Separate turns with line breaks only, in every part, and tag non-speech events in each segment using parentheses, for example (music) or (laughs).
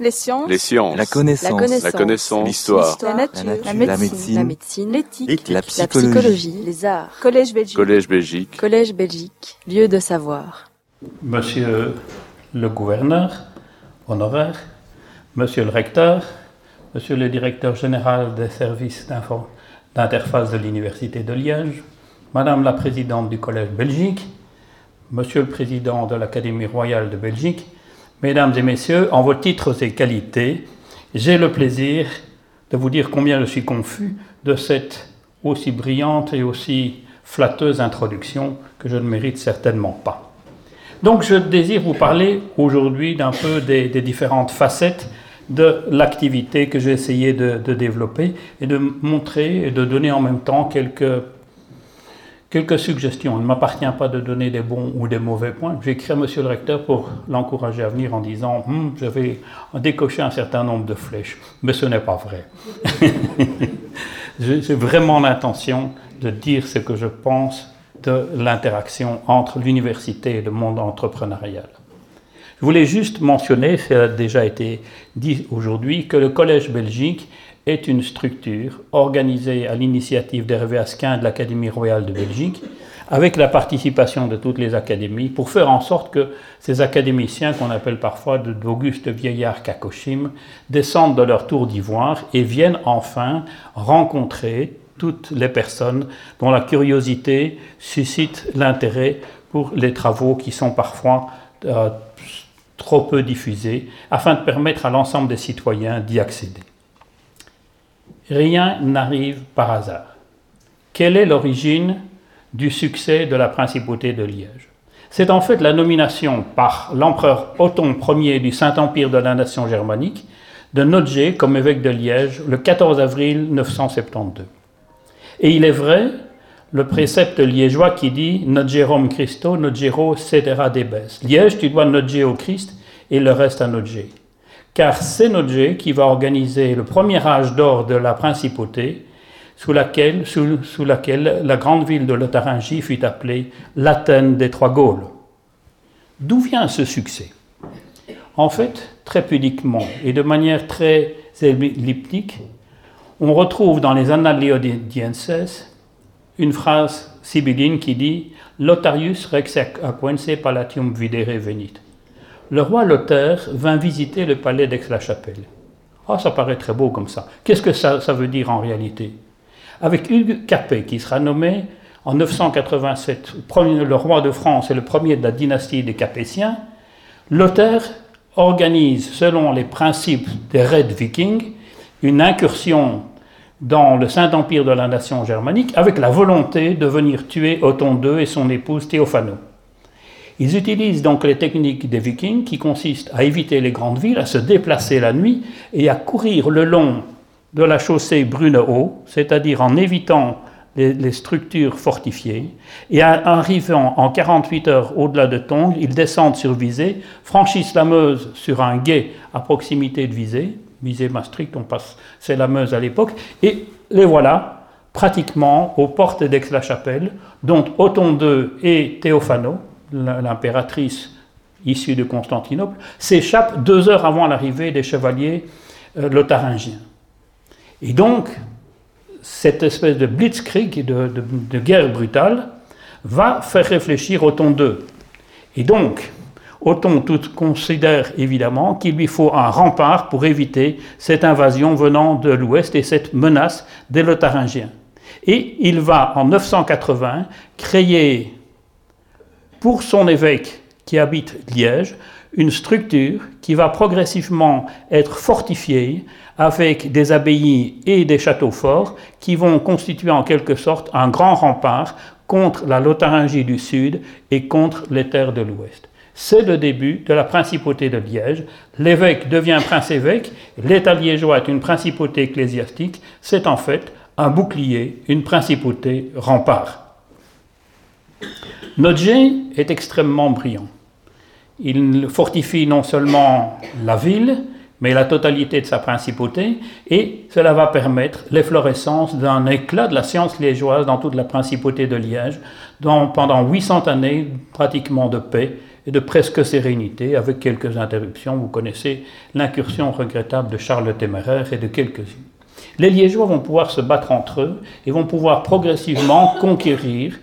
Les sciences.
Les sciences.
La connaissance.
La connaissance.
La. L'histoire.
La nature.
La nature.
La
La
médecine. La. L'éthique.
La
La
psychologie.
Les arts. Collège Belgique.
Collège Belgique.
Collège Belgique. Lieu de savoir.
Monsieur le gouverneur honoraire, Monsieur le recteur, Monsieur le directeur général des services d'info- d'interface de l'Université de Liège, Madame la présidente du Collège Belgique, Monsieur le président de l'Académie royale de Belgique, Mesdames et Messieurs, en vos titres et qualités, j'ai le plaisir de vous dire combien je suis confus de cette aussi brillante et aussi flatteuse introduction que je ne mérite certainement pas. Donc je désire vous parler aujourd'hui d'un peu des, différentes facettes de l'activité que j'ai essayé de développer et de montrer et de donner en même temps quelques, quelques suggestions. Il ne m'appartient pas de donner des bons ou des mauvais points. J'ai écrit à Monsieur le recteur pour l'encourager à venir en disant Hum, je vais décocher un certain nombre de flèches. Mais ce n'est pas vrai. (laughs) J'ai vraiment l'intention de dire ce que je pense de l'interaction entre l'université et le monde entrepreneurial. Je voulais juste mentionner, ça a déjà été dit aujourd'hui, que le Collège Belgique est une structure organisée à l'initiative d'Hervé Asquin de l'Académie royale de Belgique, avec la participation de toutes les académies, pour faire en sorte que ces académiciens, qu'on appelle parfois de- d'Auguste vieillards Kakoshim, descendent de leur tour d'ivoire et viennent enfin rencontrer toutes les personnes dont la curiosité suscite l'intérêt pour les travaux qui sont parfois euh, trop peu diffusés, afin de permettre à l'ensemble des citoyens d'y accéder. Rien n'arrive par hasard. Quelle est l'origine du succès de la principauté de Liège? C'est en fait la nomination par l'empereur Othon Ier du Saint-Empire de la nation germanique de Nodger comme évêque de Liège le 14 avril 972. Et il est vrai, le précepte liégeois qui dit Nodgerom Christo, Nodgero cedera debes. Liège, tu dois nodger au Christ et le reste à nodger. Car c'est Nodger qui va organiser le premier âge d'or de la principauté, sous laquelle, la grande ville de Lotharingie fut appelée l'Athènes des Trois Gaules. D'où vient ce succès? En fait, très pudiquement et de manière très elliptique, on retrouve dans les Annales Leodienses une phrase sibylline qui dit Lotharius rex aquense palatium videre venit. Le roi Lothaire vint visiter le palais d'Aix-la-Chapelle. Ah, ça paraît très beau comme ça. Qu'est-ce que ça, veut dire en réalité? Avec Hugues Capet, qui sera nommé en 987 premier- le roi de France et le premier de la dynastie des Capétiens, Lothaire organise, selon les principes des raids vikings, une incursion dans le Saint-Empire de la nation germanique avec la volonté de venir tuer Othon II et son épouse Théophano. Ils utilisent donc les techniques des vikings qui consistent à éviter les grandes villes, à se déplacer la nuit et à courir le long de la chaussée Brunehaut, c'est-à-dire en évitant les, structures fortifiées, et en arrivant en 48 heures au-delà de Tongres, ils descendent sur Visé, franchissent la Meuse sur un gué à proximité de Visé, Visé-Maastricht, on passe, c'est la Meuse à l'époque, et les voilà pratiquement aux portes d'Aix-la-Chapelle, dont Othon II et Théophano, l'impératrice issue de Constantinople, s'échappent deux heures avant l'arrivée des chevaliers euh, lotharingiens. Et donc, cette espèce de blitzkrieg, de, de- de guerre brutale, va faire réfléchir Othon II. Et donc, Othon tout considère évidemment qu'il lui faut un rempart pour éviter cette invasion venant de l'ouest et cette menace des Lotharingiens. Et il va, en 980, créer pour son évêque qui habite Liège une structure qui va progressivement être fortifiée avec des abbayes et des châteaux forts qui vont constituer en quelque sorte un grand rempart contre la Lotharingie du sud et contre les terres de l'ouest. C'est le début de la principauté de Liège. L'évêque devient prince-évêque, l'État liégeois est une principauté ecclésiastique, c'est en fait un bouclier, une principauté rempart. Nodger est extrêmement brillant. Il fortifie non seulement la ville, mais la totalité de sa principauté, et cela va permettre l'efflorescence d'un éclat de la science liégeoise dans toute la principauté de Liège, dans- pendant 800 années pratiquement de paix et de presque sérénité, avec quelques interruptions. Vous connaissez l'incursion regrettable de Charles le Téméraire et de quelques-unes. Les Liégeois vont pouvoir se battre entre eux et vont pouvoir progressivement conquérir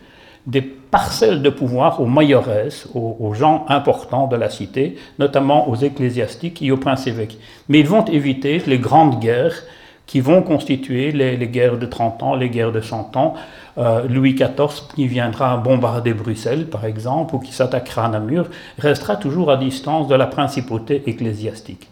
des parcelles de pouvoir aux majoresses, aux, gens importants de la cité, notamment aux ecclésiastiques et aux princes évêques. Mais ils vont éviter les grandes guerres qui vont constituer les, guerres de 30 ans, les guerres de 100 ans. Euh, Louis XIV, qui viendra bombarder Bruxelles, par exemple, ou qui s'attaquera à Namur, restera toujours à distance de la principauté ecclésiastique.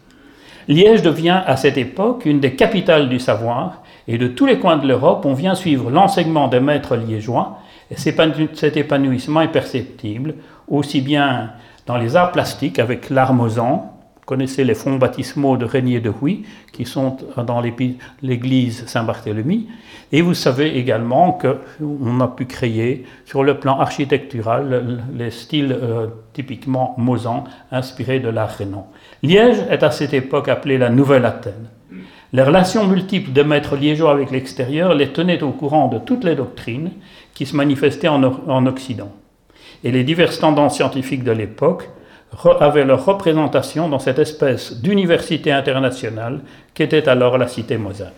Liège devient à cette époque une des capitales du savoir, et de tous les coins de l'Europe, on vient suivre l'enseignement des maîtres liégeois, cet épanouissement est perceptible aussi bien dans les arts plastiques avec l'art Vous connaissez les fonds baptismaux de Régnier de Huy, qui sont dans l'église Saint-Barthélemy. Et vous savez également qu'on a pu créer, sur le plan architectural, les styles euh, typiquement mosans, inspirés de l'art rénan. Liège est à cette époque appelée la Nouvelle Athènes. Les relations multiples des maîtres liégeois avec l'extérieur les tenaient au courant de toutes les doctrines qui se manifestaient en, Occident. Et les diverses tendances scientifiques de l'époque avaient leur représentation dans cette espèce d'université internationale qu'était alors la cité Moselle.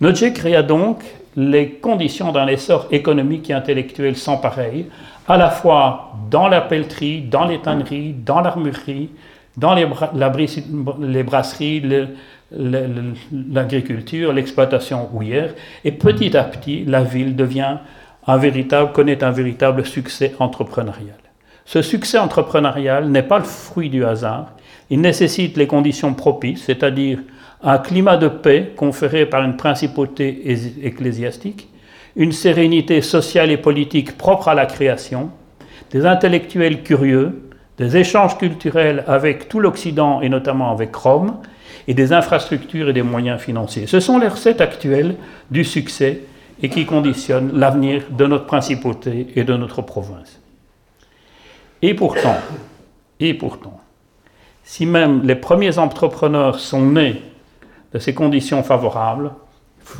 Nodje créa donc les conditions d'un essor économique et intellectuel sans pareil, à la fois dans la pelleterie, dans les tanneries, dans l'armurerie, dans les brasseries, l'agriculture, l'exploitation houillère, et petit à petit, la ville devient un véritable, connaît un véritable succès entrepreneurial. Ce succès entrepreneurial n'est pas le fruit du hasard, il nécessite les conditions propices, c'est-à-dire un climat de paix conféré par une principauté ecclésiastique, une sérénité sociale et politique propre à la création, des intellectuels curieux, des échanges culturels avec tout l'Occident et notamment avec Rome, et des infrastructures et des moyens financiers. Ce sont les recettes actuelles du succès et qui conditionnent l'avenir de notre principauté et de notre province. Et pourtant, et pourtant, si même les premiers entrepreneurs sont nés de ces conditions favorables,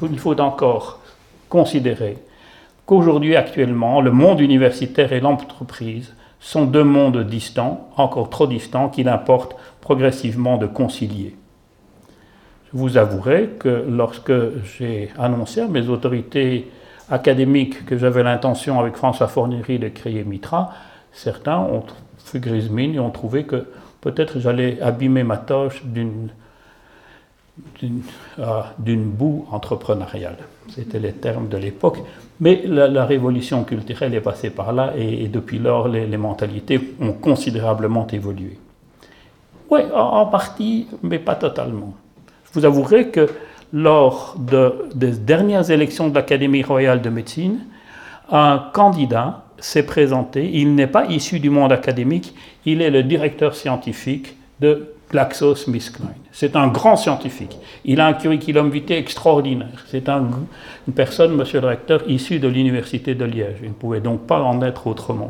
il faut encore considérer qu'aujourd'hui, actuellement, le monde universitaire et l'entreprise sont deux mondes distants, encore trop distants, qu'il importe progressivement de concilier vous avouerai que lorsque j'ai annoncé à mes autorités académiques que j'avais l'intention avec François Fournieri de créer Mitra, certains ont fait grise mine et ont trouvé que peut-être j'allais abîmer ma tâche d'une d'une boue entrepreneuriale. C'était les termes de l'époque. Mais la, révolution culturelle est passée par là et, depuis lors, les, mentalités ont considérablement évolué. Oui, en partie, mais pas totalement vous avouerez que lors des dernières élections de l'Académie royale de médecine, un candidat s'est présenté. Il n'est pas issu du monde académique, il est le directeur scientifique de GlaxoSmithKline. C'est un grand scientifique. Il a un curriculum vitae extraordinaire. C'est une personne, monsieur le recteur, issue de l'université de Liège. Il ne pouvait donc pas en être autrement.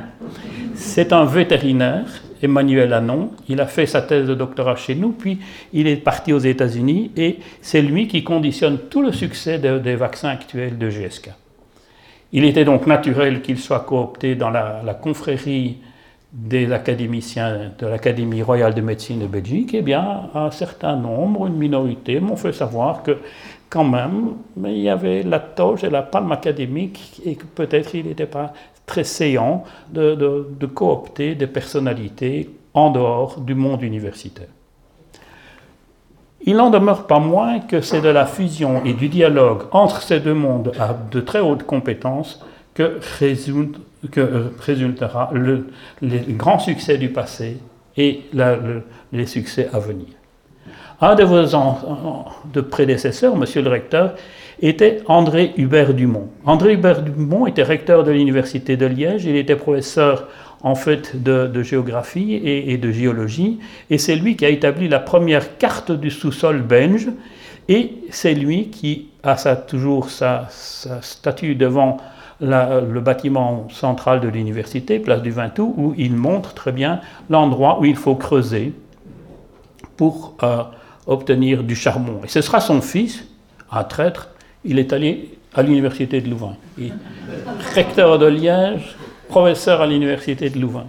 C'est un vétérinaire Emmanuel Anon. Il a fait sa thèse de doctorat chez nous, puis il est parti aux États-Unis et c'est lui qui conditionne tout le succès des vaccins actuels de GSK. Il était donc naturel qu'il soit coopté dans la, confrérie de l'Académie royale de médecine de Belgique, eh bien, un certain nombre, une minorité, m'ont fait savoir que, quand même, il y avait la toge et la palme académique et que peut-être il n'était pas très séant de, coopter des personnalités en dehors du monde universitaire. Il n'en demeure pas moins que c'est de la fusion et du dialogue entre ces deux mondes à de très hautes compétences que, euh, résultera le, les grands succès du passé et les succès à venir. Un de vos de prédécesseurs, monsieur le recteur, était André Hubert Dumont. André Hubert Dumont était recteur de l'Université de Liège, il était professeur en fait de, géographie et, de géologie, et c'est lui qui a établi la première carte du sous-sol belge, et c'est lui qui a toujours sa, statue devant le bâtiment central de l'université, place du Vintou, où il montre très bien l'endroit où il faut creuser pour euh, obtenir du charbon. Et ce sera son fils, un traître, il est allé à l'université de Louvain. recteur de Liège, professeur à l'université de Louvain.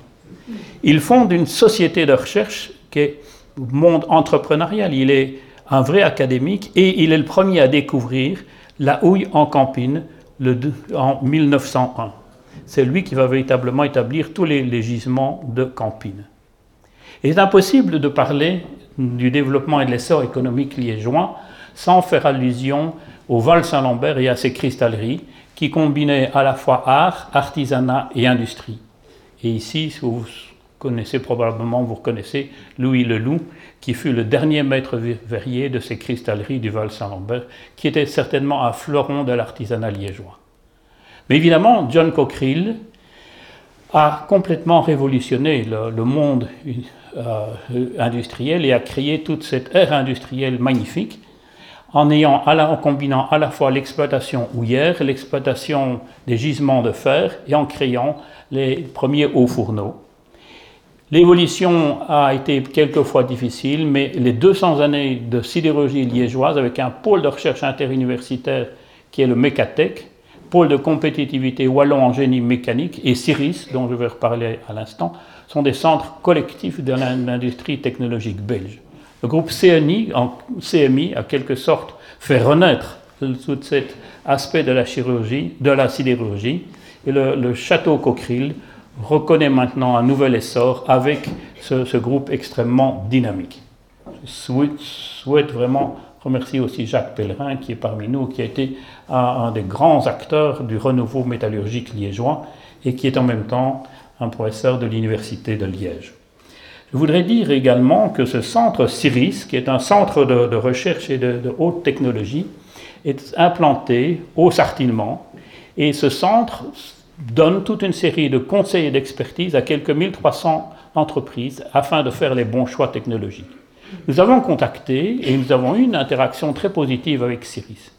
Il fonde une société de recherche qui est monde entrepreneurial. Il est un vrai académique et il est le premier à découvrir la houille en campine en 1901. C'est lui qui va véritablement établir tous les, gisements de campine. Il est impossible de parler du développement et de l'essor économique liégeois sans faire allusion au Val-Saint-Lambert et à ses cristalleries qui combinaient à la fois art, artisanat et industrie. Et ici, vous connaissez probablement, vous Louis Leloup, qui fut le dernier maître verrier de ces cristalleries du Val-Saint-Lambert, qui était certainement un fleuron de l'artisanat liégeois. Mais évidemment, John Cockerill a complètement révolutionné le, monde euh, industriel et a créé toute cette ère industrielle magnifique en combinant à la fois l'exploitation houillère, l'exploitation des gisements de fer et en créant les premiers hauts fourneaux. L'évolution a été quelquefois difficile, mais les 200 années de sidérurgie liégeoise, avec un pôle de recherche interuniversitaire qui est le Mécatech, pôle de compétitivité wallon en génie mécanique, et CIRIS, dont je vais reparler à l'instant, sont des centres collectifs de l'industrie technologique belge. Le groupe CMI, a quelque sorte fait renaître tout cet aspect de la chirurgie, de la sidérurgie, et le, château Cockerill reconnaît maintenant un nouvel essor avec ce, groupe extrêmement dynamique. Je souhaite, vraiment remercier aussi Jacques Pellerin qui est parmi nous, qui a été un, des grands acteurs du renouveau métallurgique liégeois et qui est en même temps un professeur de l'Université de Liège. Je voudrais dire également que ce centre CIRIS, qui est un centre de, recherche et de, haute technologie, est implanté au Sartinement. Et ce centre donne toute une série de conseils et d'expertise à quelques 1300 entreprises afin de faire les bons choix technologiques. Nous avons contacté et nous avons eu une interaction très positive avec CIRIS.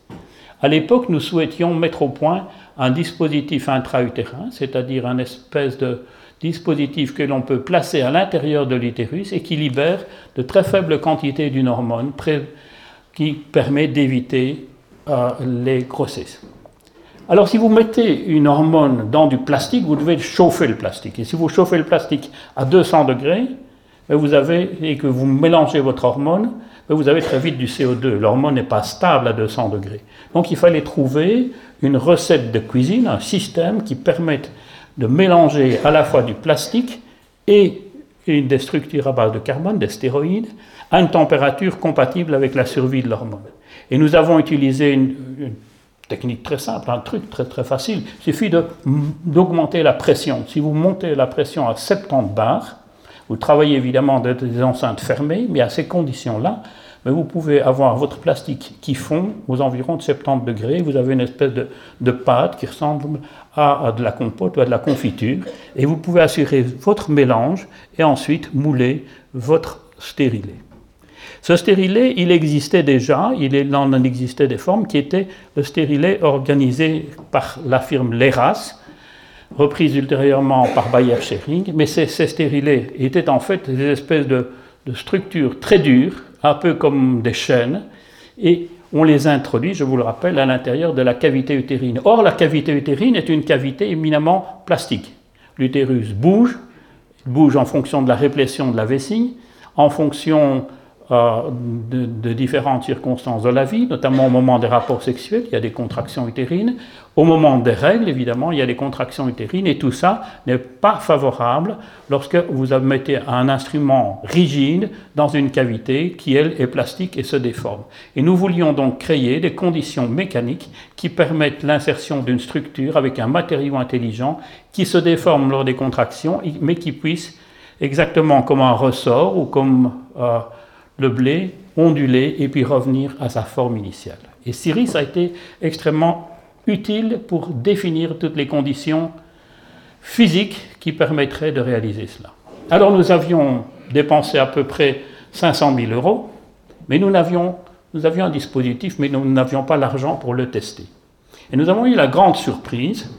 À l'époque, nous souhaitions mettre au point un dispositif intra-utérin, c'est-à-dire un espèce de, dispositif que l'on peut placer à l'intérieur de l'utérus et qui libère de très faibles quantités d'une hormone qui permet d'éviter euh, les grossesses. Alors si vous mettez une hormone dans du plastique, vous devez chauffer le plastique. Et si vous chauffez le plastique à 200 degrés, ben, et que vous mélangez votre hormone, ben, vous avez très vite du CO2. L'hormone n'est pas stable à 200 degrés. Donc il fallait trouver une recette de cuisine, un système qui permette de mélanger à la fois du plastique et des structures à base de carbone, des stéroïdes, à une température compatible avec la survie de l'hormone. Et nous avons utilisé une, technique très simple, un truc très très facile. Il suffit d'augmenter la pression. Si vous montez la pression à 70 bars, vous travaillez évidemment dans des enceintes fermées, mais à ces conditions-là, mais vous pouvez avoir votre plastique qui fond aux environs de 70 degrés. Vous avez une espèce de, pâte qui ressemble à, de la compote ou à de la confiture. Et vous pouvez assurer votre mélange et ensuite mouler votre stérilet. Ce stérilet, il existait déjà, il en existait des formes qui étaient le stérilet organisé par la firme Leras, reprise ultérieurement par Bayer Schering, mais ces, stérilets étaient en fait des espèces de, structures très dures un peu comme des chaînes, et on les introduit, je vous le rappelle, à l'intérieur de la cavité utérine. Or, la cavité utérine est une cavité éminemment plastique. L'utérus bouge, bouge en fonction de la répression de la vessie, en fonction euh, de, différentes circonstances de la vie, notamment au moment des rapports sexuels, il y a des contractions utérines. Au moment des règles, évidemment, il y a des contractions utérines. Et tout ça n'est pas favorable lorsque vous mettez un instrument rigide dans une cavité qui, elle, est plastique et se déforme. Et nous voulions donc créer des conditions mécaniques qui permettent l'insertion d'une structure avec un matériau intelligent qui se déforme lors des contractions, mais qui puisse, exactement comme un ressort ou comme... Euh, le blé, onduler et puis revenir à sa forme initiale. Et Cyrus a été extrêmement utile pour définir toutes les conditions physiques qui permettraient de réaliser cela. Alors nous avions dépensé à peu près 500 000 euros, mais nous avions, nous avions un dispositif, mais nous n'avions pas l'argent pour le tester. Et nous avons eu la grande surprise,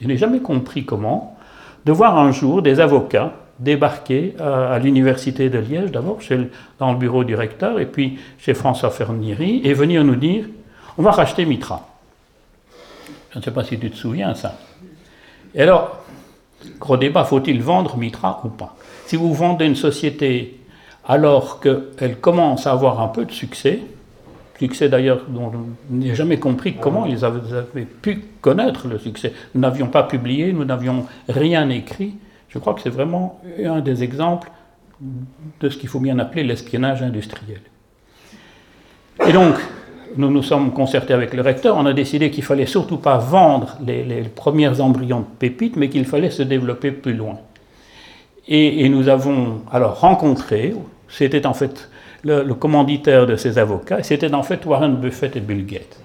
je n'ai jamais compris comment, de voir un jour des avocats débarquer à, l'université de Liège, d'abord dans le bureau du recteur, et puis chez François Fernieri, et venir nous dire on va racheter Mitra. Je ne sais pas si tu te souviens ça. Et alors, Gros débat, faut-il vendre Mitra ou pas? Si vous vendez une société alors qu'elle commence à avoir un peu de succès, succès d'ailleurs dont je n'ai jamais compris comment ils avaient, pu connaître le succès. Nous n'avions pas publié, nous n'avions rien écrit. Je crois que c'est vraiment un des exemples de ce qu'il faut bien appeler l'espionnage industriel. Et donc, nous nous sommes concertés avec le recteur, on a décidé qu'il fallait surtout pas vendre les, les premiers embryons de pépites, mais qu'il fallait se développer plus loin. Et, nous avons alors rencontré, c'était en fait le, le, commanditaire de ces avocats, c'était en fait Warren Buffett et Bill Gates.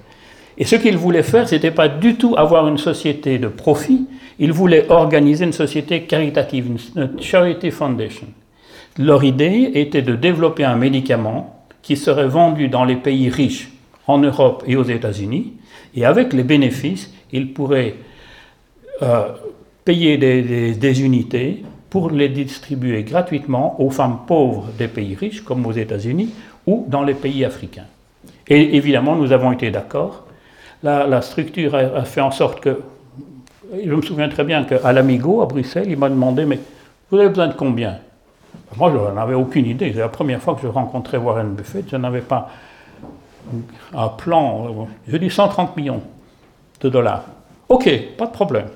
Et ce qu'ils voulaient faire, ce n'était pas du tout avoir une société de profit, ils voulaient organiser une société caritative, une charity foundation. Leur idée était de développer un médicament qui serait vendu dans les pays riches, en Europe et aux États-Unis, et avec les bénéfices, ils pourraient euh, payer des, unités pour les distribuer gratuitement aux femmes pauvres des pays riches, comme aux États-Unis, ou dans les pays africains. Et évidemment, nous avons été d'accord. La, structure a, fait en sorte que, je me souviens très bien qu'à l'Amigo, à Bruxelles, il m'a demandé, mais vous avez besoin de combien? Moi, je n'avais aucune idée. C'est la première fois que je rencontrais Warren Buffett, je n'avais pas un plan, je dis 130 millions de dollars. Ok, pas de problème.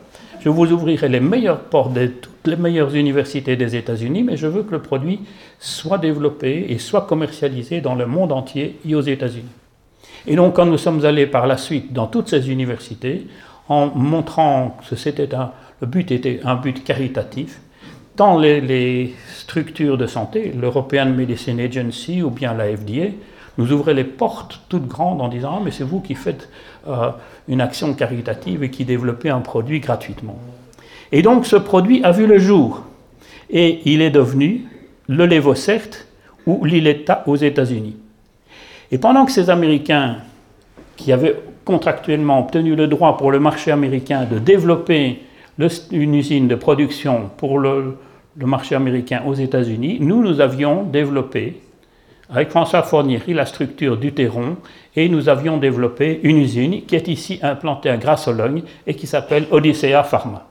Je vous ouvrirai les meilleures portes de toutes les meilleures universités des États-Unis, mais je veux que le produit soit développé et soit commercialisé dans le monde entier et aux États-Unis. Et donc, quand nous sommes allés par la suite dans toutes ces universités, en montrant que c'était un, le but était un but caritatif, dans les, structures de santé, l'European Medicine Agency ou bien la FDA, nous ouvraient les portes toutes grandes en disant ah, mais c'est vous qui faites euh, une action caritative et qui développez un produit gratuitement. Et donc ce produit a vu le jour et il est devenu le Levocert ou l'Iletta aux États-Unis. Et pendant que ces Américains qui avaient contractuellement obtenu le droit pour le marché américain de développer une usine de production pour le, marché américain aux États-Unis, nous, nous avions développé avec François Fournieri la structure du et nous avions développé une usine qui est ici implantée à Grasse-Sologne et qui s'appelle Odyssea Pharma.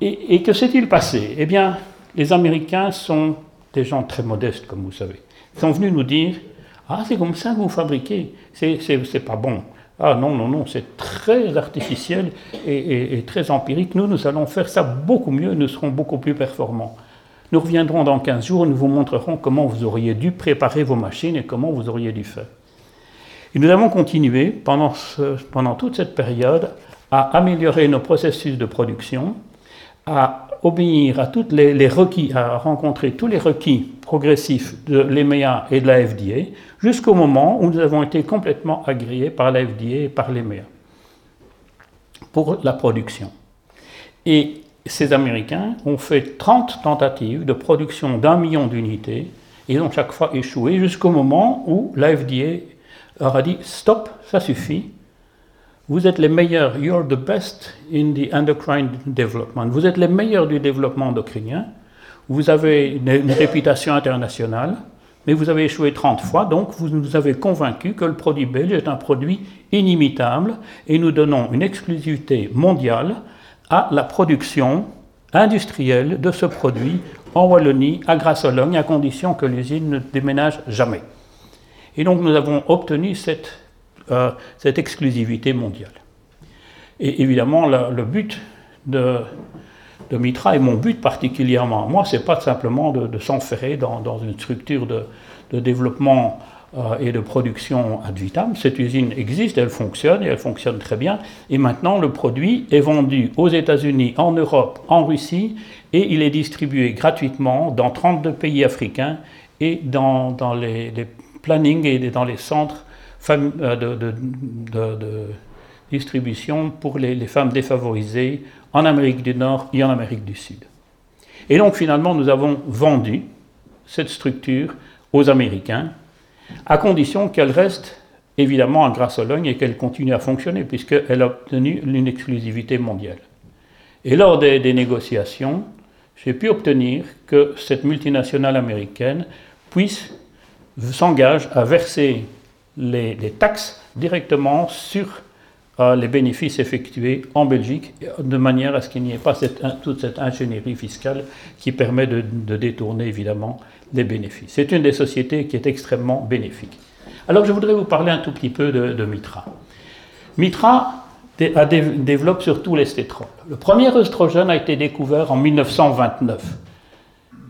Et, et que s'est-il passé? Eh bien, les Américains sont des gens très modestes, comme vous savez. Ils sont venus nous dire Ah, c'est comme ça que vous fabriquez, c'est pas bon. Ah non, non, non, c'est très artificiel et, très empirique. Nous, nous allons faire ça beaucoup mieux, nous serons beaucoup plus performants. Nous reviendrons dans 15 jours nous vous montrerons comment vous auriez dû préparer vos machines et comment vous auriez dû faire. Et nous avons continué pendant, pendant toute cette période à améliorer nos processus de production, à obéir à tous les, requis, à rencontrer tous les requis progressifs de l'EMEA et de la FDA, jusqu'au moment où nous avons été complètement agréés par la FDA et par l'EMEA pour la production. Et ces Américains ont fait 30 tentatives de production d'un million d'unités. Ils ont chaque fois échoué jusqu'au moment où la FDA leur a dit Stop, ça suffit. Vous êtes les meilleurs, you're the best in the endocrine development. Vous êtes les meilleurs du développement endocrinien. Vous avez une, réputation internationale, mais vous avez échoué 30 fois, donc vous nous avez convaincus que le produit belge est un produit inimitable et nous donnons une exclusivité mondiale à la production industrielle de ce produit en Wallonie, à Grasse-Sologne, à condition que l'usine ne déménage jamais. Et donc nous avons obtenu cette, euh, cette exclusivité mondiale. Et évidemment, le, but de, Mitra, et mon but particulièrement, moi, c'est pas simplement de, de s'enferrer dans, une structure de, développement euh, et de production ad vitam. Cette usine existe, elle fonctionne et elle fonctionne très bien. Et maintenant, le produit est vendu aux États-Unis, en Europe, en Russie et il est distribué gratuitement dans 32 pays africains et dans, dans les, les, plannings et dans les centres de, de, distribution pour les, femmes défavorisées en Amérique du Nord et en Amérique du Sud. Et donc finalement, nous avons vendu cette structure aux Américains à condition qu'elle reste évidemment à Grasse-Sologne et qu'elle continue à fonctionner, puisqu'elle a obtenu une exclusivité mondiale. Et lors des, des négociations, j'ai pu obtenir que cette multinationale américaine puisse s'engage à verser les, taxes directement sur euh, les bénéfices effectués en Belgique, de manière à ce qu'il n'y ait pas toute cette ingénierie fiscale qui permet de, détourner évidemment les bénéfices. C'est une des sociétés qui est extrêmement bénéfique. Alors je voudrais vous parler un tout petit peu de, Mitra. Mitra développe surtout l'estétrol. Le premier œstrogène a été découvert en 1929.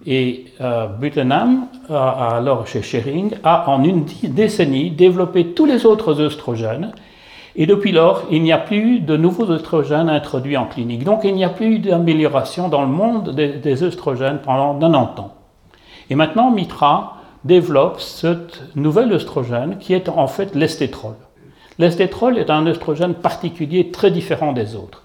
Et euh, Buttenham, alors chez Schering, a en une décennie développé tous les autres œstrogènes et depuis lors, il n'y a plus de nouveaux œstrogènes introduits en clinique. Donc il n'y a plus d'amélioration dans le monde des, des pendant 90 ans. Et maintenant, Mitra développe ce nouvel œstrogène qui est en fait l'estétrol. L'estétrol est un œstrogène particulier très différent des autres.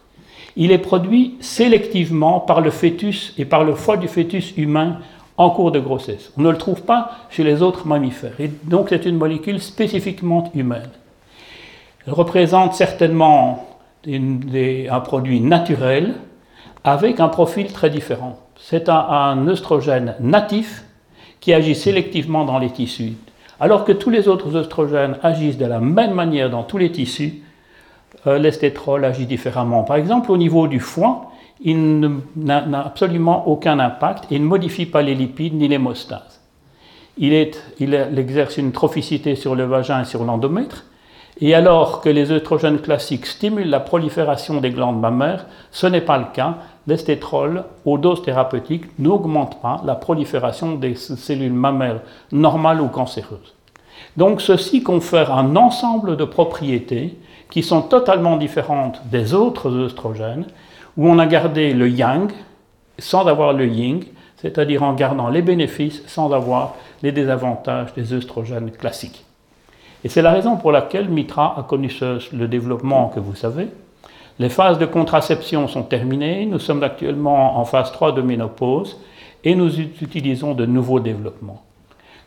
Il est produit sélectivement par le fœtus et par le foie du fœtus humain en cours de grossesse. On ne le trouve pas chez les autres mammifères. Et donc c'est une molécule spécifiquement humaine. Elle représente certainement un produit naturel avec un profil très différent. C'est un, un natif qui agit sélectivement dans les tissus. Alors que tous les autres œstrogènes agissent de la même manière dans tous les tissus, l'estétrol agit différemment. Par exemple, au niveau du foie, il n'a absolument aucun impact, il ne modifie pas les lipides ni l'hémostase. Il, il, exerce une trophicité sur le vagin et sur l'endomètre, et alors que les œstrogènes classiques stimulent la prolifération des glandes mammaires, ce n'est pas le cas. L'estétrol, aux doses thérapeutiques, n'augmente pas la prolifération des cellules mammaires normales ou cancéreuses. Donc ceci confère un ensemble de propriétés qui sont totalement différentes des autres œstrogènes, où on a gardé le yang sans avoir le yin, c'est-à-dire en gardant les bénéfices sans avoir les désavantages des œstrogènes classiques. Et c'est la raison pour laquelle Mitra a connu le développement que vous savez. Les phases de contraception sont terminées, nous sommes actuellement en phase 3 de ménopause et nous utilisons de nouveaux développements.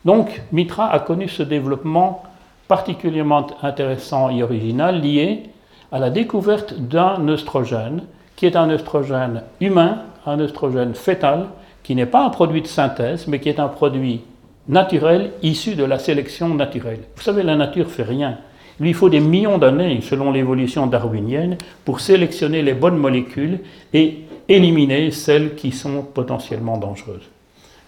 Donc Mitra a connu ce développement particulièrement intéressant et original lié à la découverte d'un œstrogène qui est un œstrogène humain, un œstrogène fœtal, qui n'est pas un produit de synthèse, mais qui est un produit naturel issu de la sélection naturelle. Vous savez, la nature fait rien. Il lui faut des millions d'années, selon l'évolution darwinienne, pour sélectionner les bonnes molécules et éliminer celles qui sont potentiellement dangereuses.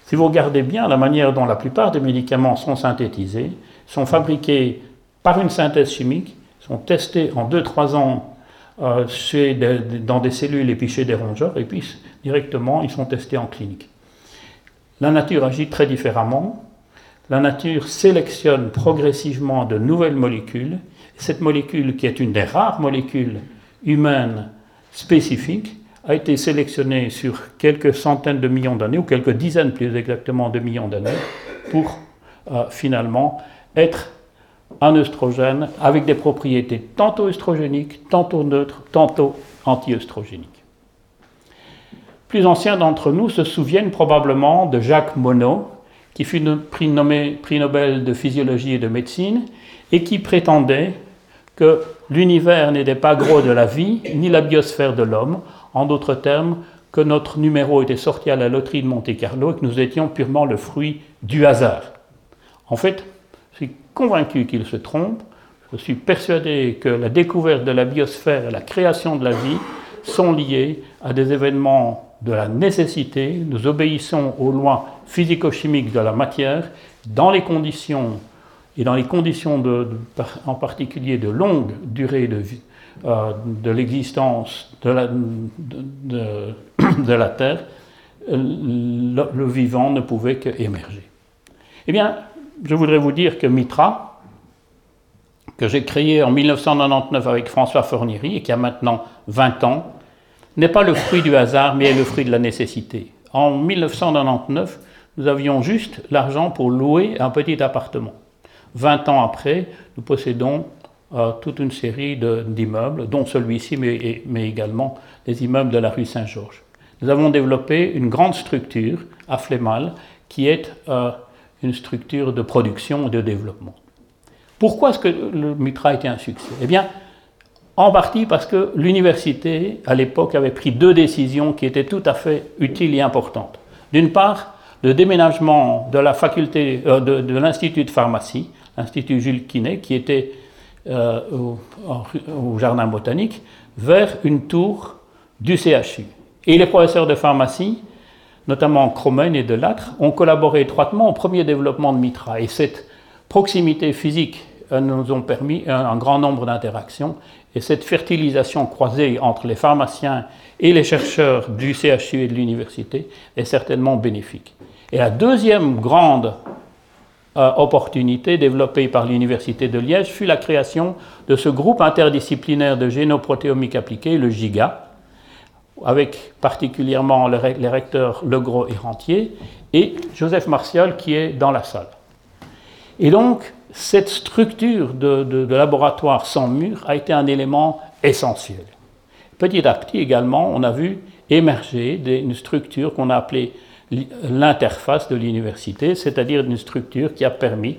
Si vous regardez bien la manière dont la plupart des médicaments sont synthétisés, sont fabriqués par une synthèse chimique, sont testés en 2-3 ans euh, dans des cellules et puis chez des rongeurs, et puis directement ils sont testés en clinique. La nature agit très différemment. La nature sélectionne progressivement de nouvelles molécules. Cette molécule, qui est une des rares molécules humaines spécifiques, a été sélectionnée sur quelques centaines de millions d'années, ou quelques dizaines plus exactement de millions d'années, pour euh, finalement être un œstrogène avec des propriétés tantôt œstrogéniques, tantôt neutres, tantôt anti-œstrogéniques. Plus anciens d'entre nous se souviennent probablement de Jacques Monod, qui fut nommé prix Nobel de physiologie et de médecine, et qui prétendait que l'univers n'était pas gros de la vie, ni la biosphère de l'homme, en d'autres termes, que notre numéro était sorti à la loterie de Monte-Carlo et que nous étions purement le fruit du hasard. En fait, je suis convaincu qu'il se trompe. Je suis persuadé que la découverte de la biosphère et la création de la vie sont liées à des événements de la nécessité, nous obéissons aux lois physico-chimiques de la matière dans les conditions, et dans les conditions de, en particulier de longue durée de, euh, de l'existence de la, (coughs) de, la, Terre, le, le, vivant ne pouvait qu'émerger. Eh bien, je voudrais vous dire que Mitra, que j'ai créé en 1999 avec François Fornieri et qui a maintenant 20 ans, n'est pas le fruit du hasard, mais est le fruit de la nécessité. En 1999, nous avions juste l'argent pour louer un petit appartement. 20 ans après, nous possédons toute une série d'immeubles, dont celui-ci, mais, également les immeubles de la rue Saint-Georges. Nous avons développé une grande structure à Flémal, qui est euh, une structure de production et de développement. Pourquoi est-ce que le Mitra a été un succès? Eh bien, en partie parce que l'université, à l'époque, avait pris deux décisions qui étaient tout à fait utiles et importantes. D'une part, le déménagement de la faculté, euh, de, l'Institut de pharmacie, l'Institut Jules Quinet, qui était euh, au, jardin botanique vers une tour du CHU. Et les professeurs de pharmacie, notamment Cromen et Delattre, ont collaboré étroitement au premier développement de Mitra. Et cette proximité physique euh, nous ont permis un, grand nombre d'interactions. Et cette fertilisation croisée entre les pharmaciens et les chercheurs du CHU et de l'université est certainement bénéfique. Et la deuxième grande euh, opportunité développée par l'Université de Liège fut la création de ce groupe interdisciplinaire de génoprotéomique appliquée, le GIGA, avec particulièrement les recteurs Legros et Rentier, et Joseph Martial qui est dans la salle. Et donc, cette structure de, laboratoire sans mur a été un élément essentiel. Petit à petit également, on a vu émerger une structure qu'on a appelée l'interface de l'université, c'est-à-dire une structure qui a permis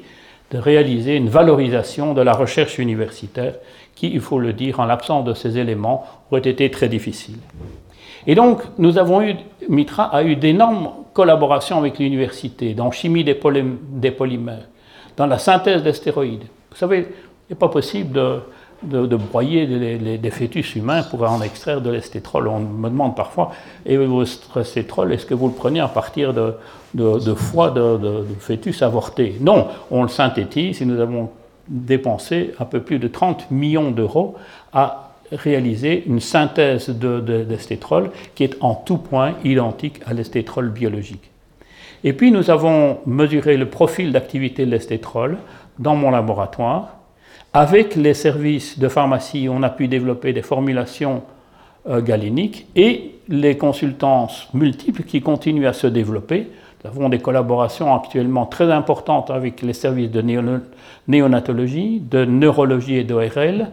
de réaliser une valorisation de la recherche universitaire qui, il faut le dire, en l'absence de ces éléments, aurait été très difficile. Et donc, nous avons eu, Mitra a eu d'énormes collaborations avec l'université dans chimie des, des polymères, dans la synthèse d'astéroïdes. Vous savez, il n'est pas possible de, de, broyer des, fœtus humains pour en extraire de l'estétrol. On me demande parfois, et votre estétrol, est-ce que vous le prenez à partir de, de foie de, fœtus avortés Non, on le synthétise et nous avons dépensé un peu plus de 30 millions d'euros à réaliser une synthèse d'estétrol qui est en tout point identique à l'estétrol biologique. Et puis nous avons mesuré le profil d'activité de l'estétrol dans mon laboratoire. Avec les services de pharmacie, on a pu développer des formulations euh, galéniques et les consultances multiples qui continuent à se développer. Nous avons des collaborations actuellement très importantes avec les services de néonatologie, de neurologie et d'ORL,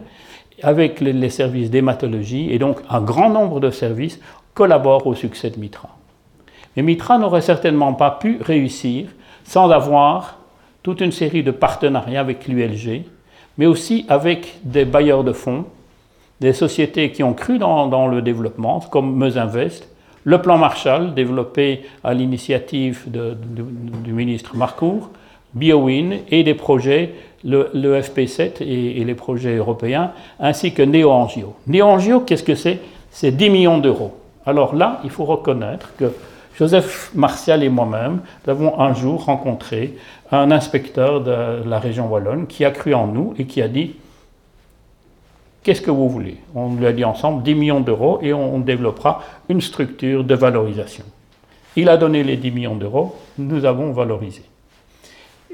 avec les services d'hématologie, et donc un grand nombre de services collaborent au succès de Mitra. Mais Mitra n'aurait certainement pas pu réussir sans avoir toute une série de partenariats avec l'ULG, mais aussi avec des bailleurs de fonds, des sociétés qui ont cru dans, le développement, comme Meusinvest, le plan Marshall, développé à l'initiative du ministre Marcourt, BioWin et des projets, le, FP7 et, les projets européens, ainsi que NeoAngio. NeoAngio, qu'est-ce que c'est? C'est 10 millions d'euros. Alors là, il faut reconnaître que Joseph Martial et moi-même avons un jour rencontré un inspecteur de la région wallonne qui a cru en nous et qui a dit Qu'est-ce que vous voulez? On lui a dit ensemble 10 millions d'euros et on développera une structure de valorisation. Il a donné les 10 millions d'euros, nous avons valorisé.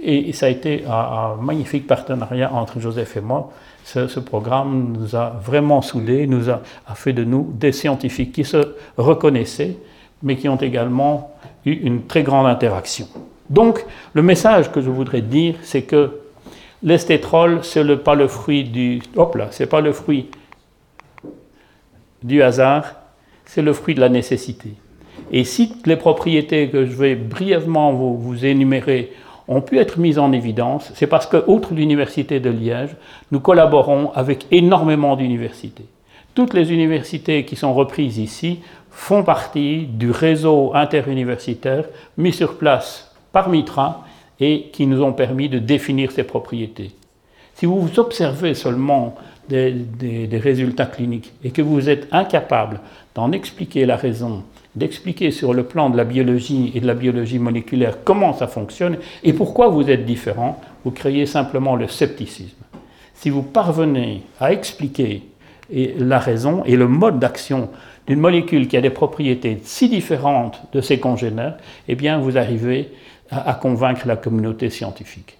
Et ça a été un, magnifique partenariat entre Joseph et moi. Ce, programme nous a vraiment soudés, nous a, fait de nous des scientifiques qui se reconnaissaient, mais qui ont également eu une très grande interaction. Donc, le message que je voudrais dire, c'est que l'estétrol, ce n'est pas le fruit du. Hop là, c'est pas le fruit du hasard, c'est le fruit de la nécessité. Et si les propriétés que je vais brièvement vous, vous énumérer ont pu être mises en évidence, c'est parce que, outre l'Université de Liège, nous collaborons avec énormément d'universités. Toutes les universités qui sont reprises ici font partie du réseau interuniversitaire mis sur place par Mitra et qui nous ont permis de définir ces propriétés. Si vous observez seulement des, des résultats cliniques et que vous êtes incapable d'en expliquer la raison d'expliquer sur le plan de la biologie et de la biologie moléculaire comment ça fonctionne et pourquoi vous êtes différent, vous créez simplement le scepticisme. Si vous parvenez à expliquer la raison et le mode d'action d'une molécule qui a des propriétés si différentes de ses congénères, eh bien vous arrivez à, convaincre la communauté scientifique.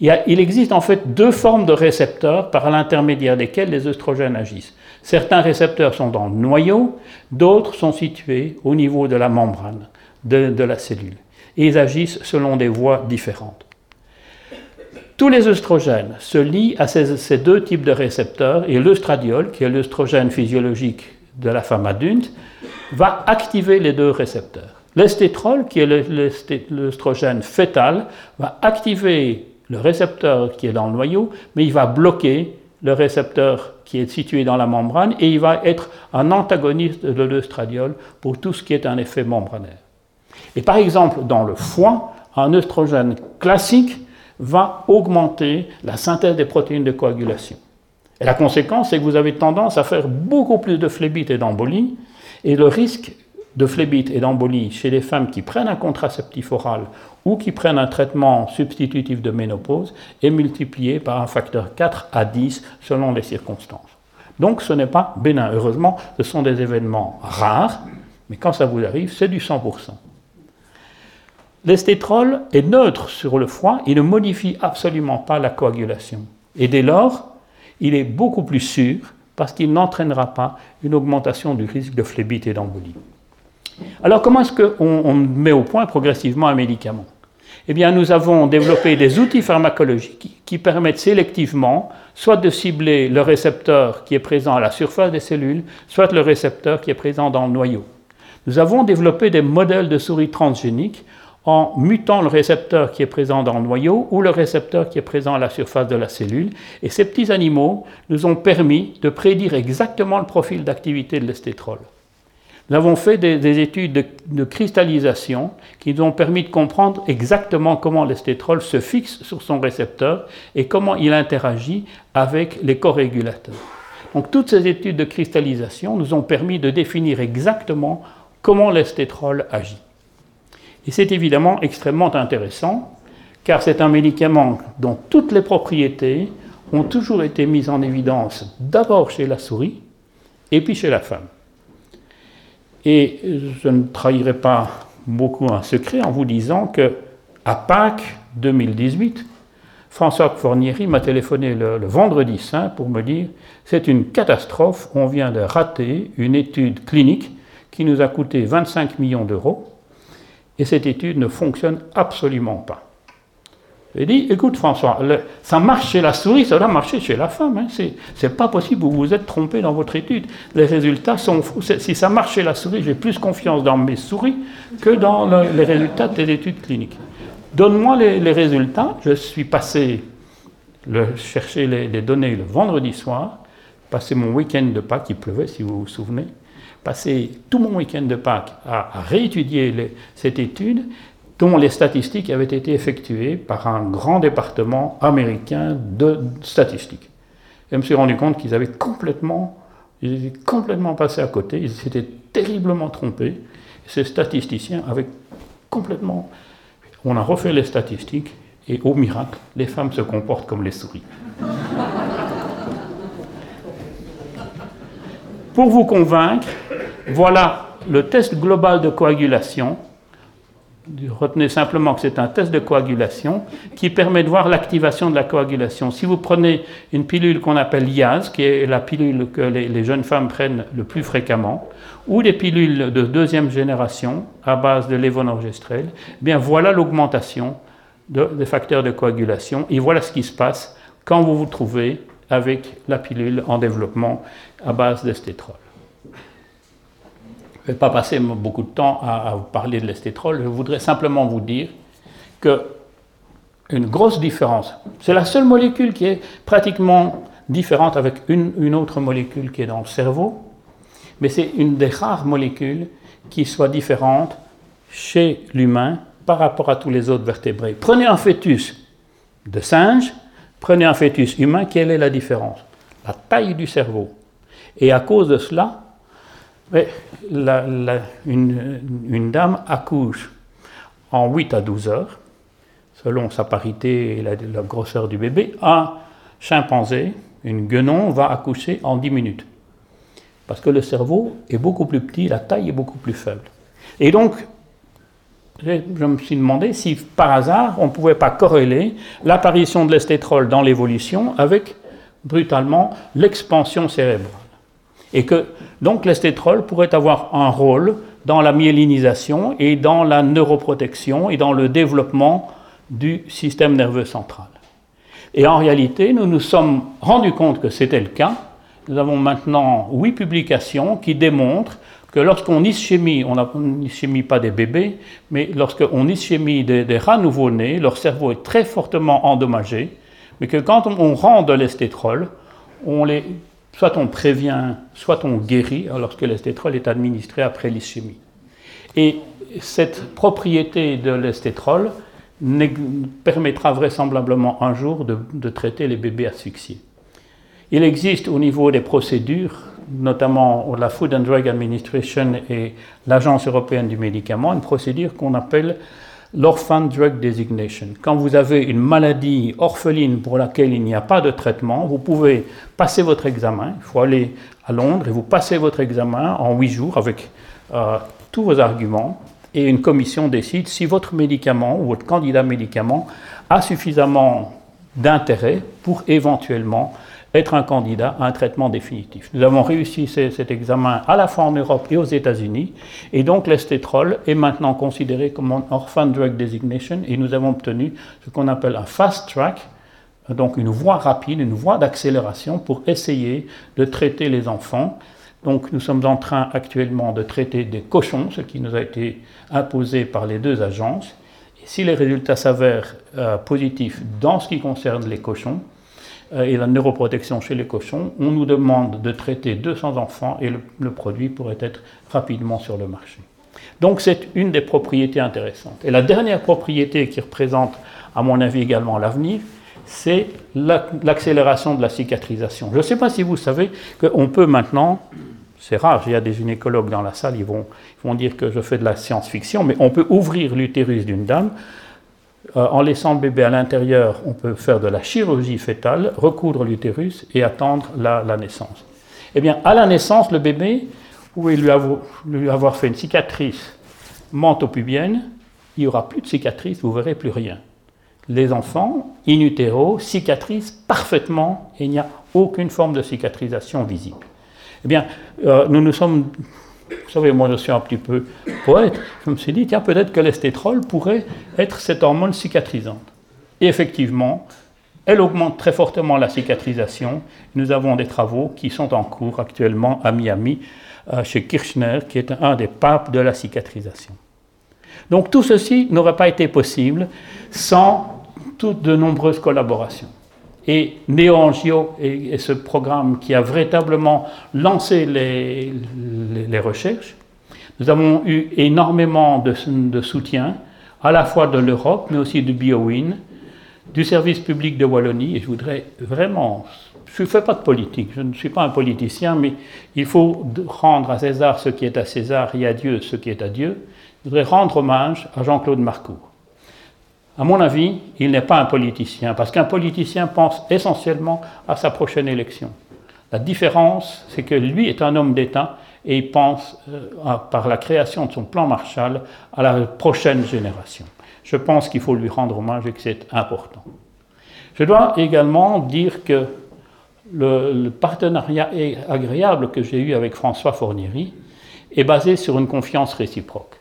Il, existe en fait deux formes de récepteurs par l'intermédiaire desquels les œstrogènes agissent. Certains récepteurs sont dans le noyau, d'autres sont situés au niveau de la membrane de, la cellule. Ils agissent selon des voies différentes. Tous les œstrogènes se lient à ces, deux types de récepteurs et l'œstradiol, qui est l'œstrogène physiologique de la femme adulte, va activer les deux récepteurs. L'estétrol, qui est l'œstrogène fœtal, va activer le récepteur qui est dans le noyau, mais il va bloquer le récepteur qui est situé dans la membrane et il va être un antagoniste de l'œstradiol pour tout ce qui est un effet membranaire. Et par exemple, dans le foie, un œstrogène classique va augmenter la synthèse des protéines de coagulation. Et la conséquence, c'est que vous avez tendance à faire beaucoup plus de phlébite et d'embolie, et le risque de phlébite et d'embolie chez les femmes qui prennent un contraceptif oral ou qui prennent un traitement substitutif de ménopause est multiplié par un facteur 4 à 10 selon les circonstances. Donc ce n'est pas bénin. Heureusement, ce sont des événements rares, mais quand ça vous arrive, c'est du 100%. L'estétrol est neutre sur le foie, il ne modifie absolument pas la coagulation. Et dès lors, il est beaucoup plus sûr parce qu'il n'entraînera pas une augmentation du risque de phlébite et d'embolie. Alors comment est-ce qu'on met au point progressivement un médicament? Eh bien nous avons développé des outils pharmacologiques qui permettent sélectivement soit de cibler le récepteur qui est présent à la surface des cellules, soit le récepteur qui est présent dans le noyau. Nous avons développé des modèles de souris transgéniques en mutant le récepteur qui est présent dans le noyau ou le récepteur qui est présent à la surface de la cellule. Et ces petits animaux nous ont permis de prédire exactement le profil d'activité de l'estétrol. Nous avons fait des, études de, cristallisation qui nous ont permis de comprendre exactement comment l'estétrol se fixe sur son récepteur et comment il interagit avec les corégulateurs. Donc toutes ces études de cristallisation nous ont permis de définir exactement comment l'estétrol agit. Et c'est évidemment extrêmement intéressant, car c'est un médicament dont toutes les propriétés ont toujours été mises en évidence d'abord chez la souris et puis chez la femme. Et je ne trahirai pas beaucoup un secret en vous disant que à Pâques 2018, François Fornieri m'a téléphoné le, le, vendredi saint pour me dire c'est une catastrophe, on vient de rater une étude clinique qui nous a coûté 25 millions d'euros et cette étude ne fonctionne absolument pas. J'ai dit, écoute François, ça marche chez la souris, ça doit marcher chez la femme. Hein. C'est pas possible, vous vous êtes trompé dans votre étude. Les résultats sont fous. Si ça marche chez la souris, j'ai plus confiance dans mes souris que dans les résultats des études cliniques. Donne-moi les, résultats. Je suis passé chercher les, les données le vendredi soir, passé mon week-end de Pâques, il pleuvait si vous vous souvenez passé tout mon week-end de Pâques à, réétudier cette étude dont les statistiques avaient été effectuées par un grand département américain de statistiques. Et je me suis rendu compte qu'ils avaient complètement, ils étaient complètement passés à côté, ils s'étaient terriblement trompés. Ces statisticiens avaient complètement... On a refait les statistiques et au miracle, les femmes se comportent comme les souris. Pour vous convaincre, voilà le test global de coagulation. Retenez simplement que c'est un test de coagulation qui permet de voir l'activation de la coagulation. Si vous prenez une pilule qu'on appelle IAS, qui est la pilule que les, jeunes femmes prennent le plus fréquemment, ou des pilules de deuxième génération à base de lévonorgestrel, eh bien voilà l'augmentation des facteurs de coagulation et voilà ce qui se passe quand vous vous trouvez avec la pilule en développement à base d'estétrol. Ne vais pas passer beaucoup de temps à, vous parler de l'estétrol, je voudrais simplement vous dire que une grosse différence, c'est la seule molécule qui est pratiquement différente avec une autre molécule qui est dans le cerveau, mais c'est une des rares molécules qui soit différente chez l'humain par rapport à tous les autres vertébrés. Prenez un fœtus de singe, prenez un fœtus humain, quelle est la différence? La taille du cerveau. Et à cause de cela, une, dame accouche en 8 à 12 heures, selon sa parité et la, grosseur du bébé. Un chimpanzé, une guenon, va accoucher en 10 minutes. Parce que le cerveau est beaucoup plus petit, la taille est beaucoup plus faible. Et donc, je me suis demandé si par hasard on ne pouvait pas corréler l'apparition de l'estétrol dans l'évolution avec brutalement l'expansion cérébrale. Et que donc l'estétrol pourrait avoir un rôle dans la myélinisation et dans la neuroprotection et dans le développement du système nerveux central. Et en réalité, nous nous sommes rendus compte que c'était le cas. Nous avons maintenant huit publications qui démontrent que lorsqu'on ischémie, on n'ischémie pas des bébés, mais lorsqu'on ischémie des, des rats nouveau-nés, leur cerveau est très fortement endommagé, mais que quand on rend de l'estétrol, on les soit on prévient, soit on guérit lorsque l'estétrol est administré après l'ischémie. Et cette propriété de l'estétrol permettra vraisemblablement un jour de, traiter les bébés asphyxiés. Il existe au niveau des procédures, notamment la Food and Drug Administration et l'Agence européenne du médicament, une procédure qu'on appelle l'Orphan Drug Designation. Quand vous avez une maladie orpheline pour laquelle il n'y a pas de traitement, vous pouvez passer votre examen. Il faut aller à Londres et vous passez votre examen en huit jours avec euh, tous vos arguments et une commission décide si votre médicament ou votre candidat médicament a suffisamment d'intérêt pour éventuellement être un candidat à un traitement définitif. Nous avons réussi cet examen à la fois en Europe et aux États-Unis, et donc l'estétrol est maintenant considéré comme un orphan drug designation, et nous avons obtenu ce qu'on appelle un fast track, donc une voie rapide, une voie d'accélération pour essayer de traiter les enfants. Donc nous sommes en train actuellement de traiter des cochons, ce qui nous a été imposé par les deux agences. Et si les résultats s'avèrent euh, positifs dans ce qui concerne les cochons, et la neuroprotection chez les cochons, on nous demande de traiter 200 enfants et le, produit pourrait être rapidement sur le marché. Donc c'est une des propriétés intéressantes. Et la dernière propriété qui représente, à mon avis, également l'avenir, c'est l'accélération de la cicatrisation. Je ne sais pas si vous savez qu'on peut maintenant, c'est rare, il y a des gynécologues dans la salle, ils vont, ils vont dire que je fais de la science-fiction, mais on peut ouvrir l'utérus d'une dame euh, en laissant le bébé à l'intérieur, on peut faire de la chirurgie fétale, recoudre l'utérus et attendre la, naissance. Eh bien, à la naissance, le bébé, où il lui, avoir, avoir fait une cicatrice mentopubienne, il n'y aura plus de cicatrice, vous verrez plus rien. Les enfants, in utero, cicatrisent parfaitement et il n'y a aucune forme de cicatrisation visible. Eh bien, euh, nous nous sommes vous savez, moi je suis un petit peu poète, je me suis dit, tiens, peut-être que l'estétrol pourrait être cette hormone cicatrisante. Et effectivement, elle augmente très fortement la cicatrisation. Nous avons des travaux qui sont en cours actuellement à Miami, euh, chez Kirchner, qui est un des papes de la cicatrisation. Donc tout ceci n'aurait pas été possible sans toutes de nombreuses collaborations. Et NeoAngio est, ce programme qui a véritablement lancé les, recherches. Nous avons eu énormément de, de, soutien, à la fois de l'Europe, mais aussi du BioWin, du service public de Wallonie. Et je voudrais vraiment, je ne fais pas de politique, je ne suis pas un politicien, mais il faut rendre à César ce qui est à César et à Dieu ce qui est à Dieu. Je voudrais rendre hommage à Jean-Claude Marcourt. À mon avis, il n'est pas un politicien, parce qu'un politicien pense essentiellement à sa prochaine élection. La différence, c'est que lui est un homme d'État et il pense, euh, par la création de son plan Marshall, à la prochaine génération. Je pense qu'il faut lui rendre hommage et que c'est important. Je dois également dire que le, le partenariat agréable que j'ai eu avec François Fournieri est basé sur une confiance réciproque.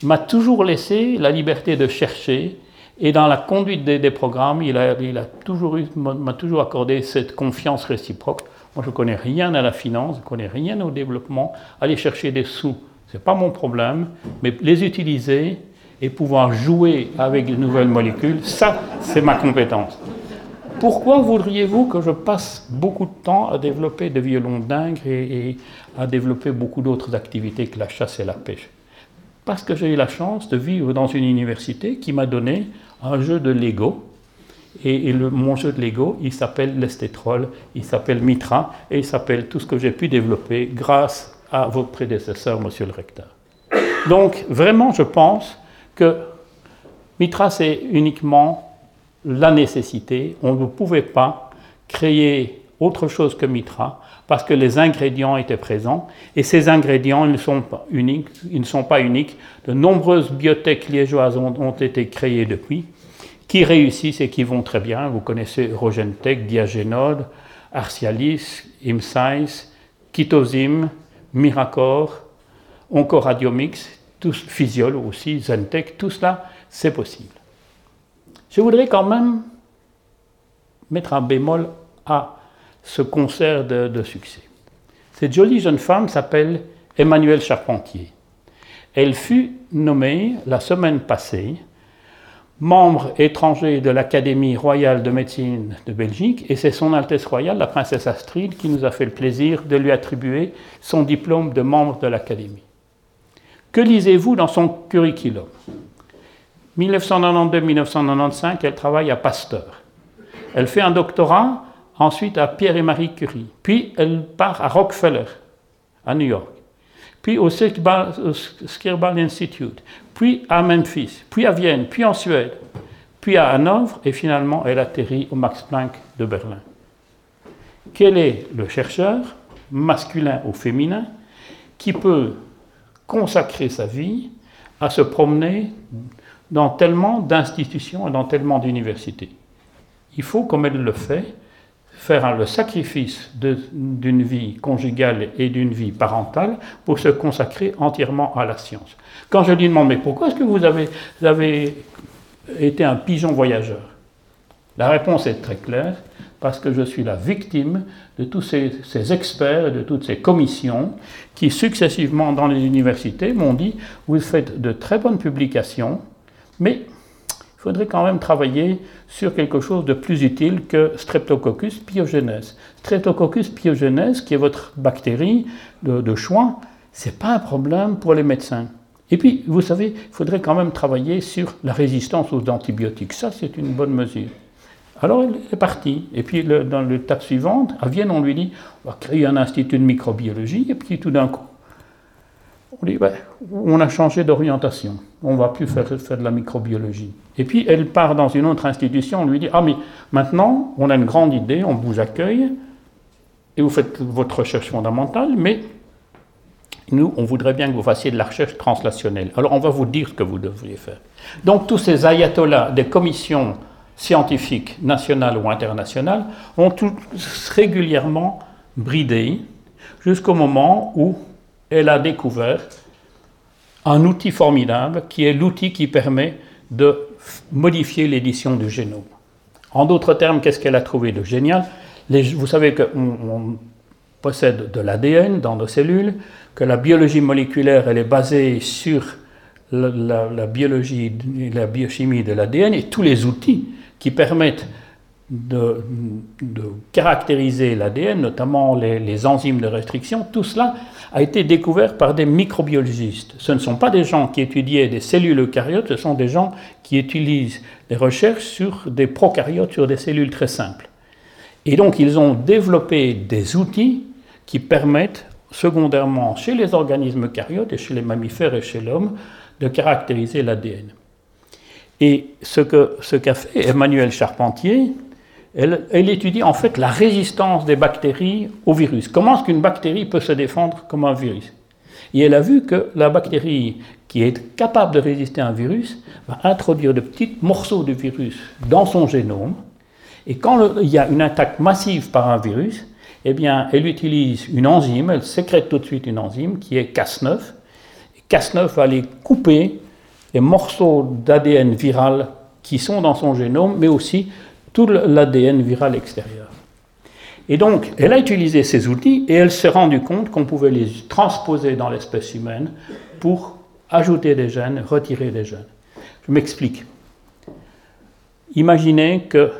Il m'a toujours laissé la liberté de chercher et dans la conduite des, programmes, il a, il a toujours m'a toujours accordé cette confiance réciproque. Moi, je ne connais rien à la finance, je ne connais rien au développement. Aller chercher des sous, ce n'est pas mon problème, mais les utiliser et pouvoir jouer avec de nouvelles molécules, ça, c'est ma compétence. Pourquoi voudriez-vous que je passe beaucoup de temps à développer des violons dingues et à développer beaucoup d'autres activités que la chasse et la pêche? Parce que j'ai eu la chance de vivre dans une université qui m'a donné un jeu de Lego. Et, mon jeu de Lego, il s'appelle l'estétrol, il s'appelle Mitra, et il s'appelle tout ce que j'ai pu développer grâce à votre prédécesseur, monsieur le recteur. Donc, vraiment, je pense que Mitra, c'est uniquement la nécessité. On ne pouvait pas créer autre chose que Mitra parce que les ingrédients étaient présents et ces ingrédients ne sont pas uniques. Ils ne sont pas uniques. De nombreuses biotech liégeoises ont, été créées depuis qui réussissent et qui vont très bien. Vous connaissez Rogentech, Diagenode, Arcialis, Imsize, Kitozim, Miracor, Oncoradiomix, tous, Physiol aussi, Zentech, tout cela, c'est possible. Je voudrais quand même mettre un bémol à ce concert de, succès. Cette jolie jeune femme s'appelle Emmanuelle Charpentier. Elle fut nommée la semaine passée membre étranger de l'Académie royale de médecine de Belgique, et c'est Son Altesse royale, la princesse Astrid, qui nous a fait le plaisir de lui attribuer son diplôme de membre de l'Académie. Que lisez-vous dans son curriculum? 1992-1995, elle travaille à Pasteur. Elle fait un doctorat ensuite à Pierre et Marie Curie. Puis elle part à Rockefeller, à New York. Puis au Skirball Institute. Puis à Memphis. Puis à Vienne. Puis en Suède. Puis à Hanovre. Et finalement, elle atterrit au Max Planck de Berlin. Quel est le chercheur, masculin ou féminin, qui peut consacrer sa vie à se promener dans tellement d'institutions et dans tellement d'universités? Il faut, comme elle le fait, faire le sacrifice d'une vie conjugale et d'une vie parentale pour se consacrer entièrement à la science. Quand je lui demande, mais pourquoi est-ce que vous avez, été un pigeon voyageur? La réponse est très claire, parce que je suis la victime de tous ces, ces, experts et de toutes ces commissions qui successivement dans les universités m'ont dit, vous faites de très bonnes publications, mais il faudrait quand même travailler sur quelque chose de plus utile que Streptococcus pyogenes. Streptococcus pyogenes, qui est votre bactérie de, choix, c'est pas un problème pour les médecins. Et puis, vous savez, il faudrait quand même travailler sur la résistance aux antibiotiques. Ça, c'est une bonne mesure. Alors, elle est partie. Et puis, dans l'étape suivante, à Vienne, on lui dit on va créer un institut de microbiologie. Et puis, tout d'un coup, on dit ben, on a changé d'orientation. On ne va plus faire, faire de la microbiologie. Et puis elle part dans une autre institution, on lui dit Ah, mais maintenant, on a une grande idée, on vous accueille, et vous faites votre recherche fondamentale, mais nous, on voudrait bien que vous fassiez de la recherche translationnelle. Alors on va vous dire ce que vous devriez faire. Donc tous ces ayatollahs des commissions scientifiques nationales ou internationales ont tous régulièrement bridé jusqu'au moment où elle a découvert un outil formidable qui est l'outil qui permet de modifier l'édition du génome. En d'autres termes, qu'est-ce qu'elle a trouvé de génial? Vous savez qu'on possède de l'ADN dans nos cellules, que la biologie moléculaire elle est basée sur la, biologie, la biochimie de l'ADN et tous les outils qui permettent de, caractériser l'ADN, notamment les, enzymes de restriction, tout cela a été découvert par des microbiologistes. Ce ne sont pas des gens qui étudiaient des cellules eucaryotes, ce sont des gens qui utilisent des recherches sur des prokaryotes, sur des cellules très simples. Et donc ils ont développé des outils qui permettent secondairement chez les organismes eucaryotes et chez les mammifères et chez l'homme de caractériser l'ADN. Et ce qu'a fait Emmanuel Charpentier, elle, étudie en fait la résistance des bactéries au virus. Comment est-ce qu'une bactérie peut se défendre comme un virus? Et elle a vu que la bactérie qui est capable de résister à un virus va introduire de petits morceaux de virus dans son génome. Et quand il y a une attaque massive par un virus, eh bien, elle utilise une enzyme, elle sécrète tout de suite une enzyme qui est Cas9. Cas9 va aller couper les morceaux d'ADN viral qui sont dans son génome, mais aussi tout l'ADN viral extérieur. Et donc, elle a utilisé ces outils et elle s'est rendue compte qu'on pouvait les transposer dans l'espèce humaine pour ajouter des gènes, retirer des gènes. Je m'explique. Imaginez que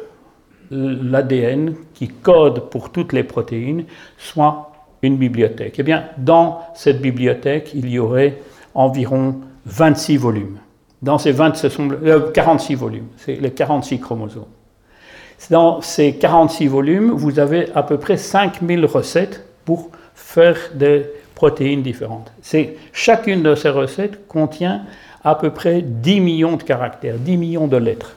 l'ADN qui code pour toutes les protéines soit une bibliothèque. Eh bien, dans cette bibliothèque, il y aurait environ 26 volumes. Dans ces 20, ce sont 46 euh, volumes, c'est les 46 chromosomes. Dans ces 46 volumes, vous avez à peu près 5000 recettes pour faire des protéines différentes. chacune de ces recettes contient à peu près 10 millions de caractères, 10 millions de lettres.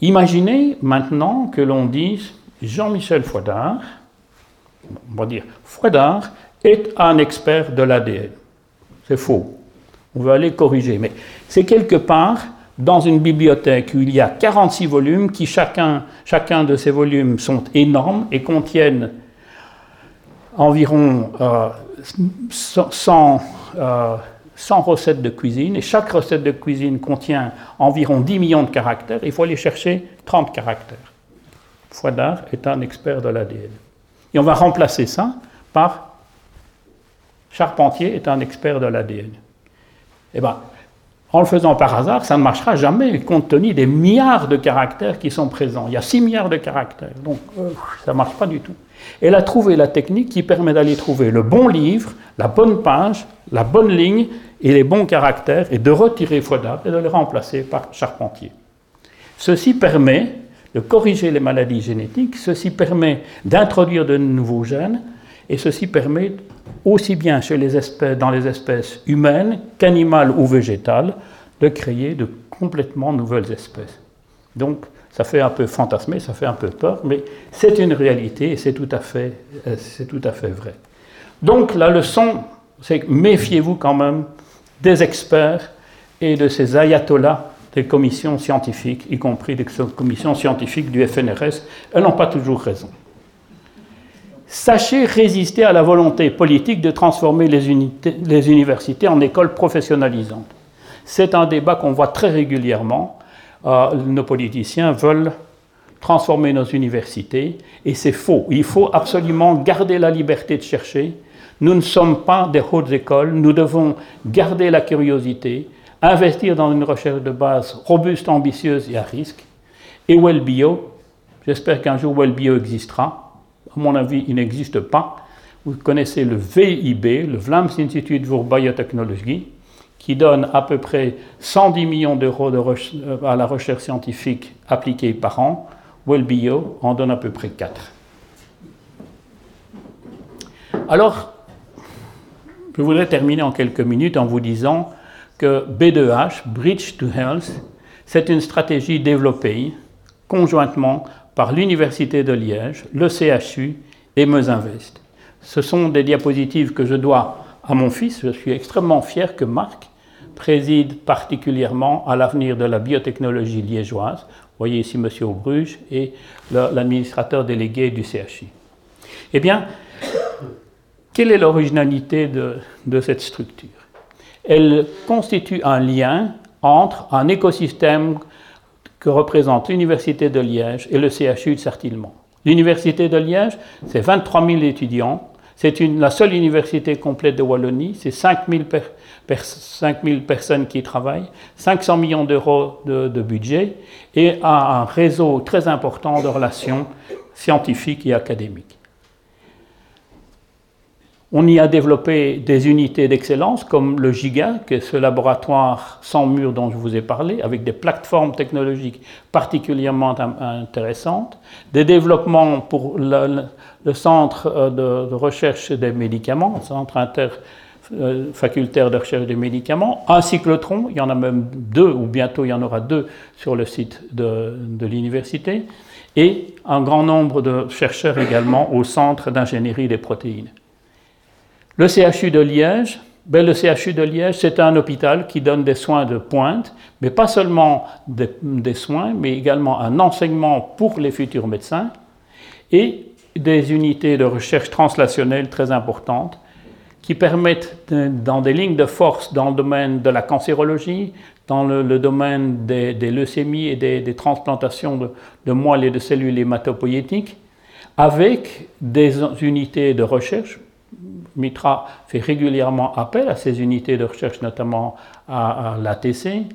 Imaginez maintenant que l'on dise Jean-Michel Froidard, on va dire Froidard est un expert de l'ADN. C'est faux. On va aller corriger. Mais c'est quelque part dans une bibliothèque où il y a 46 volumes, qui chacun, chacun de ces volumes sont énormes et contiennent environ 100, euh, 100, euh, recettes de cuisine, et chaque recette de cuisine contient environ 10 millions de caractères, il faut aller chercher 30 caractères. Fouadard est un expert de l'ADN. Et on va remplacer ça par Charpentier est un expert de l'ADN. Eh bien, En le faisant par hasard, ça ne marchera jamais, compte tenu des milliards de caractères qui sont présents. Il y a 6 milliards de caractères, donc euh, ça ne marche pas du tout. Elle a trouvé la technique qui permet d'aller trouver le bon livre, la bonne page, la bonne ligne et les bons caractères, et de retirer Faudable et de les remplacer par Charpentier. Ceci permet de corriger les maladies génétiques, ceci permet d'introduire de nouveaux gènes, et ceci permet aussi bien chez les espèces, dans les espèces humaines qu'animales ou végétales de créer de complètement nouvelles espèces. Donc, ça fait un peu fantasmer, ça fait un peu peur, mais c'est une réalité et c'est tout, à fait, euh, tout à fait vrai. Donc, la leçon, c'est méfiez-vous quand même des experts et de ces ayatollahs des commissions scientifiques, y compris des commissions scientifiques du FNRS. Elles n'ont pas toujours raison. Sachez résister à la volonté politique de transformer les, universités en écoles professionnalisantes. C'est un débat qu'on voit très régulièrement. Euh, nos politiciens veulent transformer nos universités et c'est faux. Il faut absolument garder la liberté de chercher. Nous ne sommes pas des hautes écoles, nous devons garder la curiosité, investir dans une recherche de base robuste, ambitieuse et à risque. Et WellBio, j'espère qu'un jour WellBio existera, à mon avis, il n'existe pas. Vous connaissez le VIB, le Vlaams Institute pour Biotechnologie, qui donne à peu près 110 millions d'euros euh, à la recherche scientifique appliquée par an. WellBio en donne à peu près 4. Alors, je voudrais terminer en quelques minutes en vous disant que B2H, Bridge to Health, c'est une stratégie développée conjointement par l'Université de Liège, le CHU et Meusinvest. Ce sont des diapositives que je dois à mon fils. Je suis extrêmement fier que Marc préside particulièrement à l'avenir de la biotechnologie liégeoise. Vous voyez ici M. Aubruge et l'administrateur délégué du CHU. Eh bien, quelle est l'originalité de, de cette structure? Elle constitue un lien entre un écosystème que représente l'Université de Liège et le CHU de Sartillement. L'Université de Liège, c'est 23 000 étudiants. C'est la seule université complète de Wallonie. C'est 5 000, personnes qui y travaillent, 500 millions d'euros de, de, budget et un réseau très important de relations scientifiques et académiques. On y a développé des unités d'excellence comme le GIGA, qui est ce laboratoire sans mur dont je vous ai parlé, avec des plateformes technologiques particulièrement intéressantes, des développements pour le, centre euh, de, recherche des médicaments, le centre interfacultaire euh, de recherche des médicaments, un cyclotron, il y en a même deux, ou bientôt il y en aura deux sur le site de, de l'université, et un grand nombre de chercheurs également au centre d'ingénierie des protéines. Le CHU de Liège, ben, le CHU de Liège, c'est un hôpital qui donne des soins de pointe, mais pas seulement des, soins, mais également un enseignement pour les futurs médecins et des unités de recherche translationnelle très importantes qui permettent, dans des lignes de force dans le domaine de la cancérologie, dans le, domaine des, leucémies et des, transplantations de, de, moelle et de cellules hématopoïétiques, avec des unités de recherche Mitra fait régulièrement appel à ces unités de recherche, notamment à, l'ATC,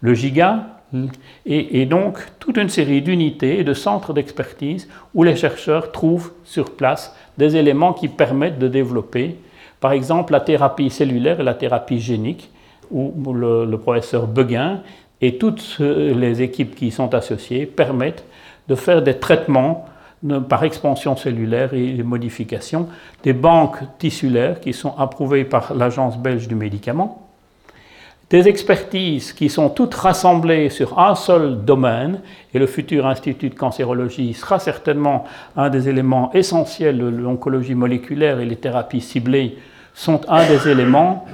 le GIGA, et, donc toute une série d'unités et de centres d'expertise où les chercheurs trouvent sur place des éléments qui permettent de développer, par exemple, la thérapie cellulaire et la thérapie génique, où le, le professeur Beguin et toutes les équipes qui y sont associées permettent de faire des traitements par expansion cellulaire et les modifications, des banques tissulaires qui sont approuvées par l'Agence belge du médicament, des expertises qui sont toutes rassemblées sur un seul domaine, et le futur Institut de cancérologie sera certainement un des éléments essentiels, l'oncologie moléculaire et les thérapies ciblées sont un des éléments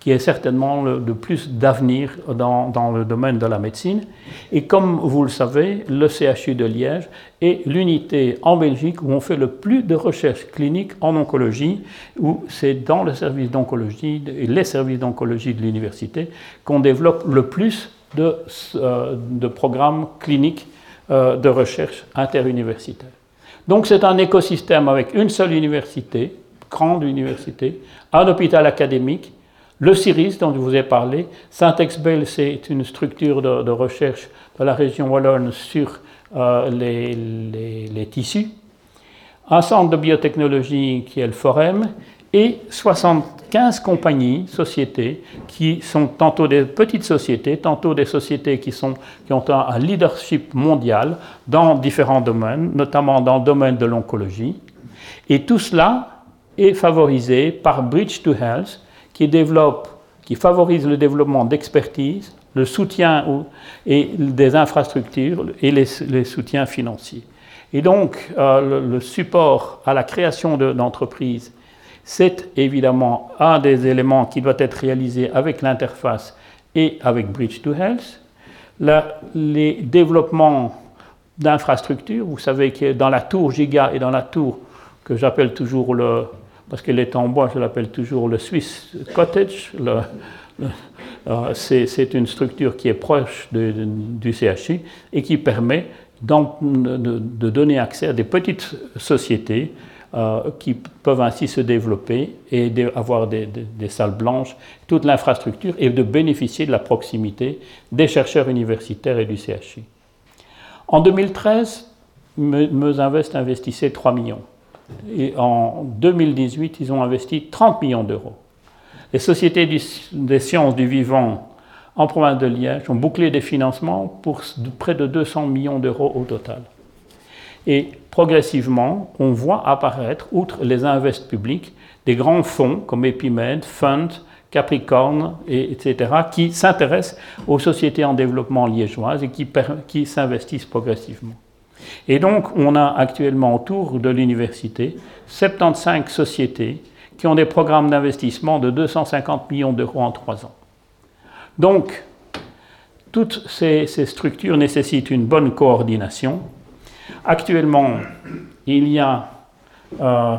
qui est certainement le, de plus d'avenir dans, dans, le domaine de la médecine. Et comme vous le savez, le CHU de Liège est l'unité en Belgique où on fait le plus de recherches cliniques en oncologie, où c'est dans le service d'oncologie et les services d'oncologie de l'université qu'on développe le plus de, euh, de programmes cliniques euh, de recherche interuniversitaire. Donc c'est un écosystème avec une seule université, grande université, un hôpital académique, Le CIRIS, dont je vous ai parlé, Saint-Exbel, c'est une structure de, recherche de la région wallonne sur euh, les, tissus. Un centre de biotechnologie qui est le Forem, et 75 compagnies, sociétés, qui sont tantôt des petites sociétés, tantôt des sociétés qui, sont, qui ont un, leadership mondial dans différents domaines, notamment dans le domaine de l'oncologie. Et tout cela est favorisé par Bridge to Health, qui développe, qui favorise le développement d'expertise, le soutien et des infrastructures et les, soutiens financiers. Et donc, euh, le, support à la création d'entreprises c'est évidemment un des éléments qui doit être réalisé avec l'interface et avec Bridge to Health. les développements d'infrastructures, vous savez que dans la tour Giga et dans la tour que j'appelle toujours le, parce qu'elle est en bois, je l'appelle toujours le Swiss Cottage, euh, c'est une structure qui est proche du CHU et qui permet de, donner accès à des petites sociétés euh, qui peuvent ainsi se développer et avoir des, salles blanches, toute l'infrastructure et de bénéficier de la proximité des chercheurs universitaires et du CHU. En 2013, Meuse Invest investissait 3 millions. Et en 2018, ils ont investi 30 millions d'euros. Les sociétés des sciences du vivant en province de Liège ont bouclé des financements pour près de 200 millions d'euros au total. Et progressivement, on voit apparaître, outre les invests publics, des grands fonds comme Epimed, Fund, Capricorn, et, etc., qui s'intéressent aux sociétés en développement liégeoises et qui s'investissent progressivement. Et donc, on a actuellement autour de l'université 75 sociétés qui ont des programmes d'investissement de 250 millions d'euros en trois ans. Donc, toutes ces structures nécessitent une bonne coordination, Actuellement, il y a euh,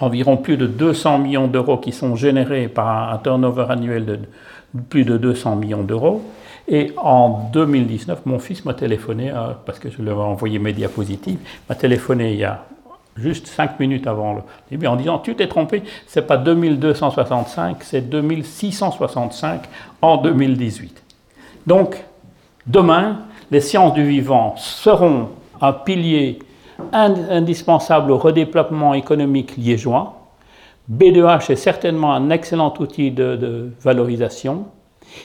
environ plus de 200 millions d'euros qui sont générés par un turnover annuel de plus de 200 millions d'euros. Et en 2019, mon fils m'a téléphoné, euh, parce que je lui avais envoyé mes diapositives, m'a téléphoné il y a juste 5 minutes avant le début en disant Tu t'es trompé, ce n'est pas 2265, c'est 2665 en 2018. Donc, demain, les sciences du vivant seront un pilier indispensable au redéploiement économique liégeois. B2H est certainement un excellent outil de, valorisation.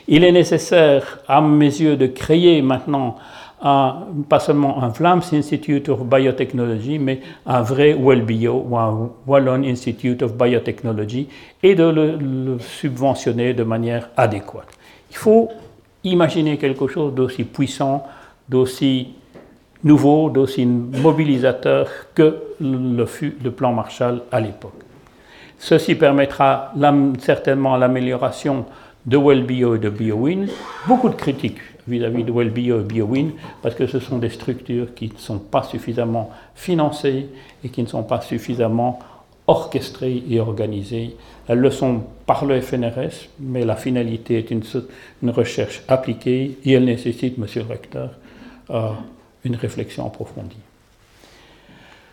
Il est nécessaire, à mes yeux, de créer maintenant pas seulement un Vlaams Institute of Biotechnology, mais un vrai WellBio ou un Wallon Institute of Biotechnology et de le subventionner de manière adéquate. Il faut imaginer quelque chose d'aussi puissant, d'aussi nouveau, d'aussi mobilisateur que le fut le plan Marshall à l'époque. Ceci permettra certainement l'amélioration de WellBio et de BioWin. Beaucoup de critiques vis-à-vis de WellBio et BioWin parce que ce sont des structures qui ne sont pas suffisamment financées et qui ne sont pas suffisamment orchestrées et organisées. Elles le sont par le FNRS, mais la finalité est une, une recherche appliquée et elle nécessite, monsieur le recteur, euh, une réflexion approfondie.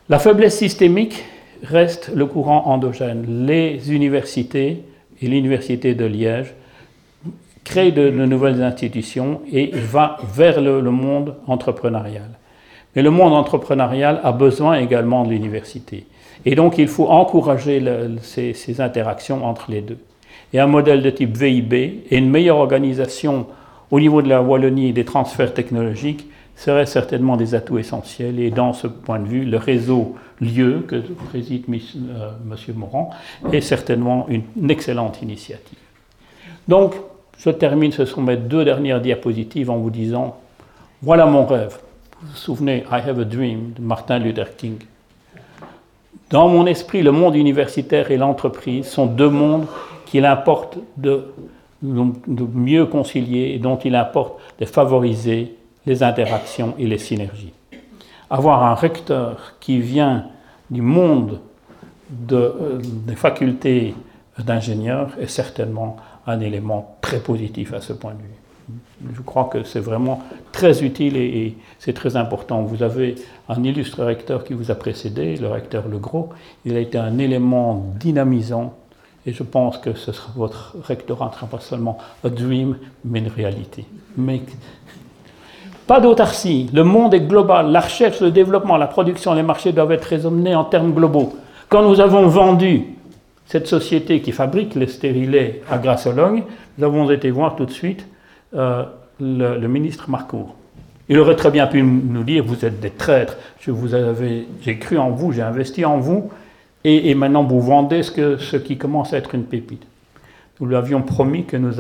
La faiblesse systémique reste le courant endogène. Les universités et l'université de Liège créent de, nouvelles institutions et va vers le, monde entrepreneurial. Mais le monde entrepreneurial a besoin également de l'université. Et donc il faut encourager ces, interactions entre les deux. Et un modèle de type VIB et une meilleure organisation au niveau de la Wallonie des transferts technologiques seraient certainement des atouts essentiels. Et dans ce point de vue, le réseau lieu que préside M. Euh, Morand est certainement une, excellente initiative. Donc, je termine, ce sont mes deux dernières diapositives en vous disant, voilà mon rêve. Vous vous souvenez, I have a dream de Martin Luther King. Dans mon esprit, le monde universitaire et l'entreprise sont deux mondes qu'il importe de, mieux concilier et dont il importe de favoriser les interactions et les synergies. Avoir un recteur qui vient du monde euh, des facultés d'ingénieurs est certainement un élément très positif à ce point de vue. Je crois que c'est vraiment très utile et, c'est très important. Vous avez un illustre recteur qui vous a précédé, le recteur Legros. Il a été un élément dynamisant Et je pense que ce sera, votre rectorat ne sera pas seulement un dream, mais une réalité. Pas d'autarcie. Le monde est global. La recherche, le développement, la production, les marchés doivent être raisonnés en termes globaux. Quand nous avons vendu cette société qui fabrique les stérilets à Grassologne, nous avons été voir tout de suite euh, le, ministre Marcourt. Il aurait très bien pu nous dire Vous êtes des traîtres, j'ai cru en vous, j'ai investi en vous, et, maintenant vous vendez ce, qui commence à être une pépite. Nous lui avions promis que nous,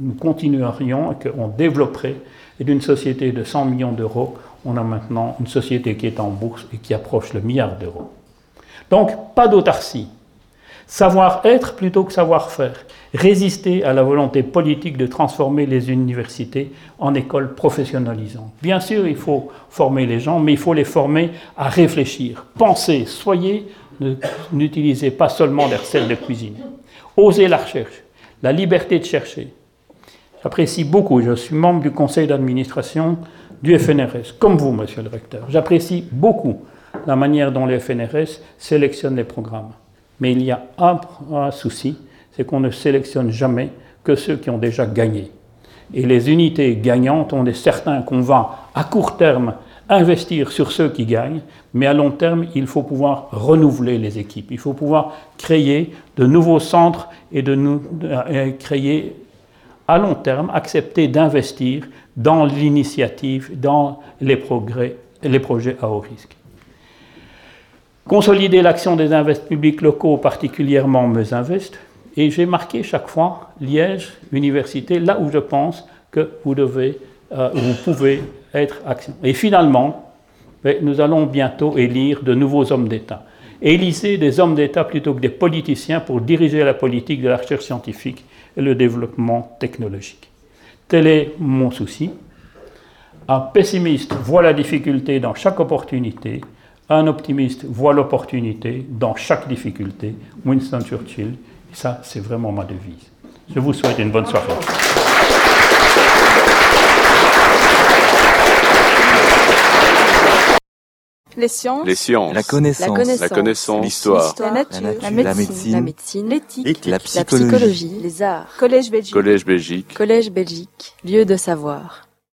nous continuerions et qu'on développerait. Et d'une société de 100 millions d'euros, on a maintenant une société qui est en bourse et qui approche le milliard d'euros. Donc, pas d'autarcie. Savoir-être plutôt que savoir-faire. Résister à la volonté politique de transformer les universités en écoles professionnalisantes. Bien sûr, il faut former les gens, mais il faut les former à réfléchir. Pensez, soyez, n'utilisez pas seulement des recettes de cuisine. Osez la recherche, la liberté de chercher. J'apprécie beaucoup, je suis membre du conseil d'administration du FNRS, comme vous, monsieur le recteur. J'apprécie beaucoup la manière dont le FNRS sélectionne les programmes. Mais il y a un, souci, c'est qu'on ne sélectionne jamais que ceux qui ont déjà gagné. Et les unités gagnantes, on est certain qu'on va, à court terme, investir sur ceux qui gagnent, mais à long terme, il faut pouvoir renouveler les équipes. Il faut pouvoir créer de nouveaux centres et de nous, créer à long terme, accepter d'investir dans l'initiative, dans les progrès, les projets à haut risque. Consolider l'action des investissements publics locaux, particulièrement Meusinvest, et j'ai marqué chaque fois Liège, université, là où je pense que vous devez, euh, vous pouvez être action. Et finalement, ben, nous allons bientôt élire de nouveaux hommes d'État. Élisez des hommes d'État plutôt que des politiciens pour diriger la politique de la recherche scientifique et le développement technologique. Tel est mon souci. Un pessimiste voit la difficulté dans chaque opportunité, un optimiste voit l'opportunité dans chaque difficulté. Winston Churchill, et ça c'est vraiment ma devise. Je vous souhaite une bonne soirée.
Les sciences.
La connaissance.
La connaissance. L'histoire.
La, nature. La, médecine.
La
médecine. L'éthique.
La, psychologie.
Les arts. Collège Belgique.
Collège Belgique.
Collège Belgique. Lieu de savoir.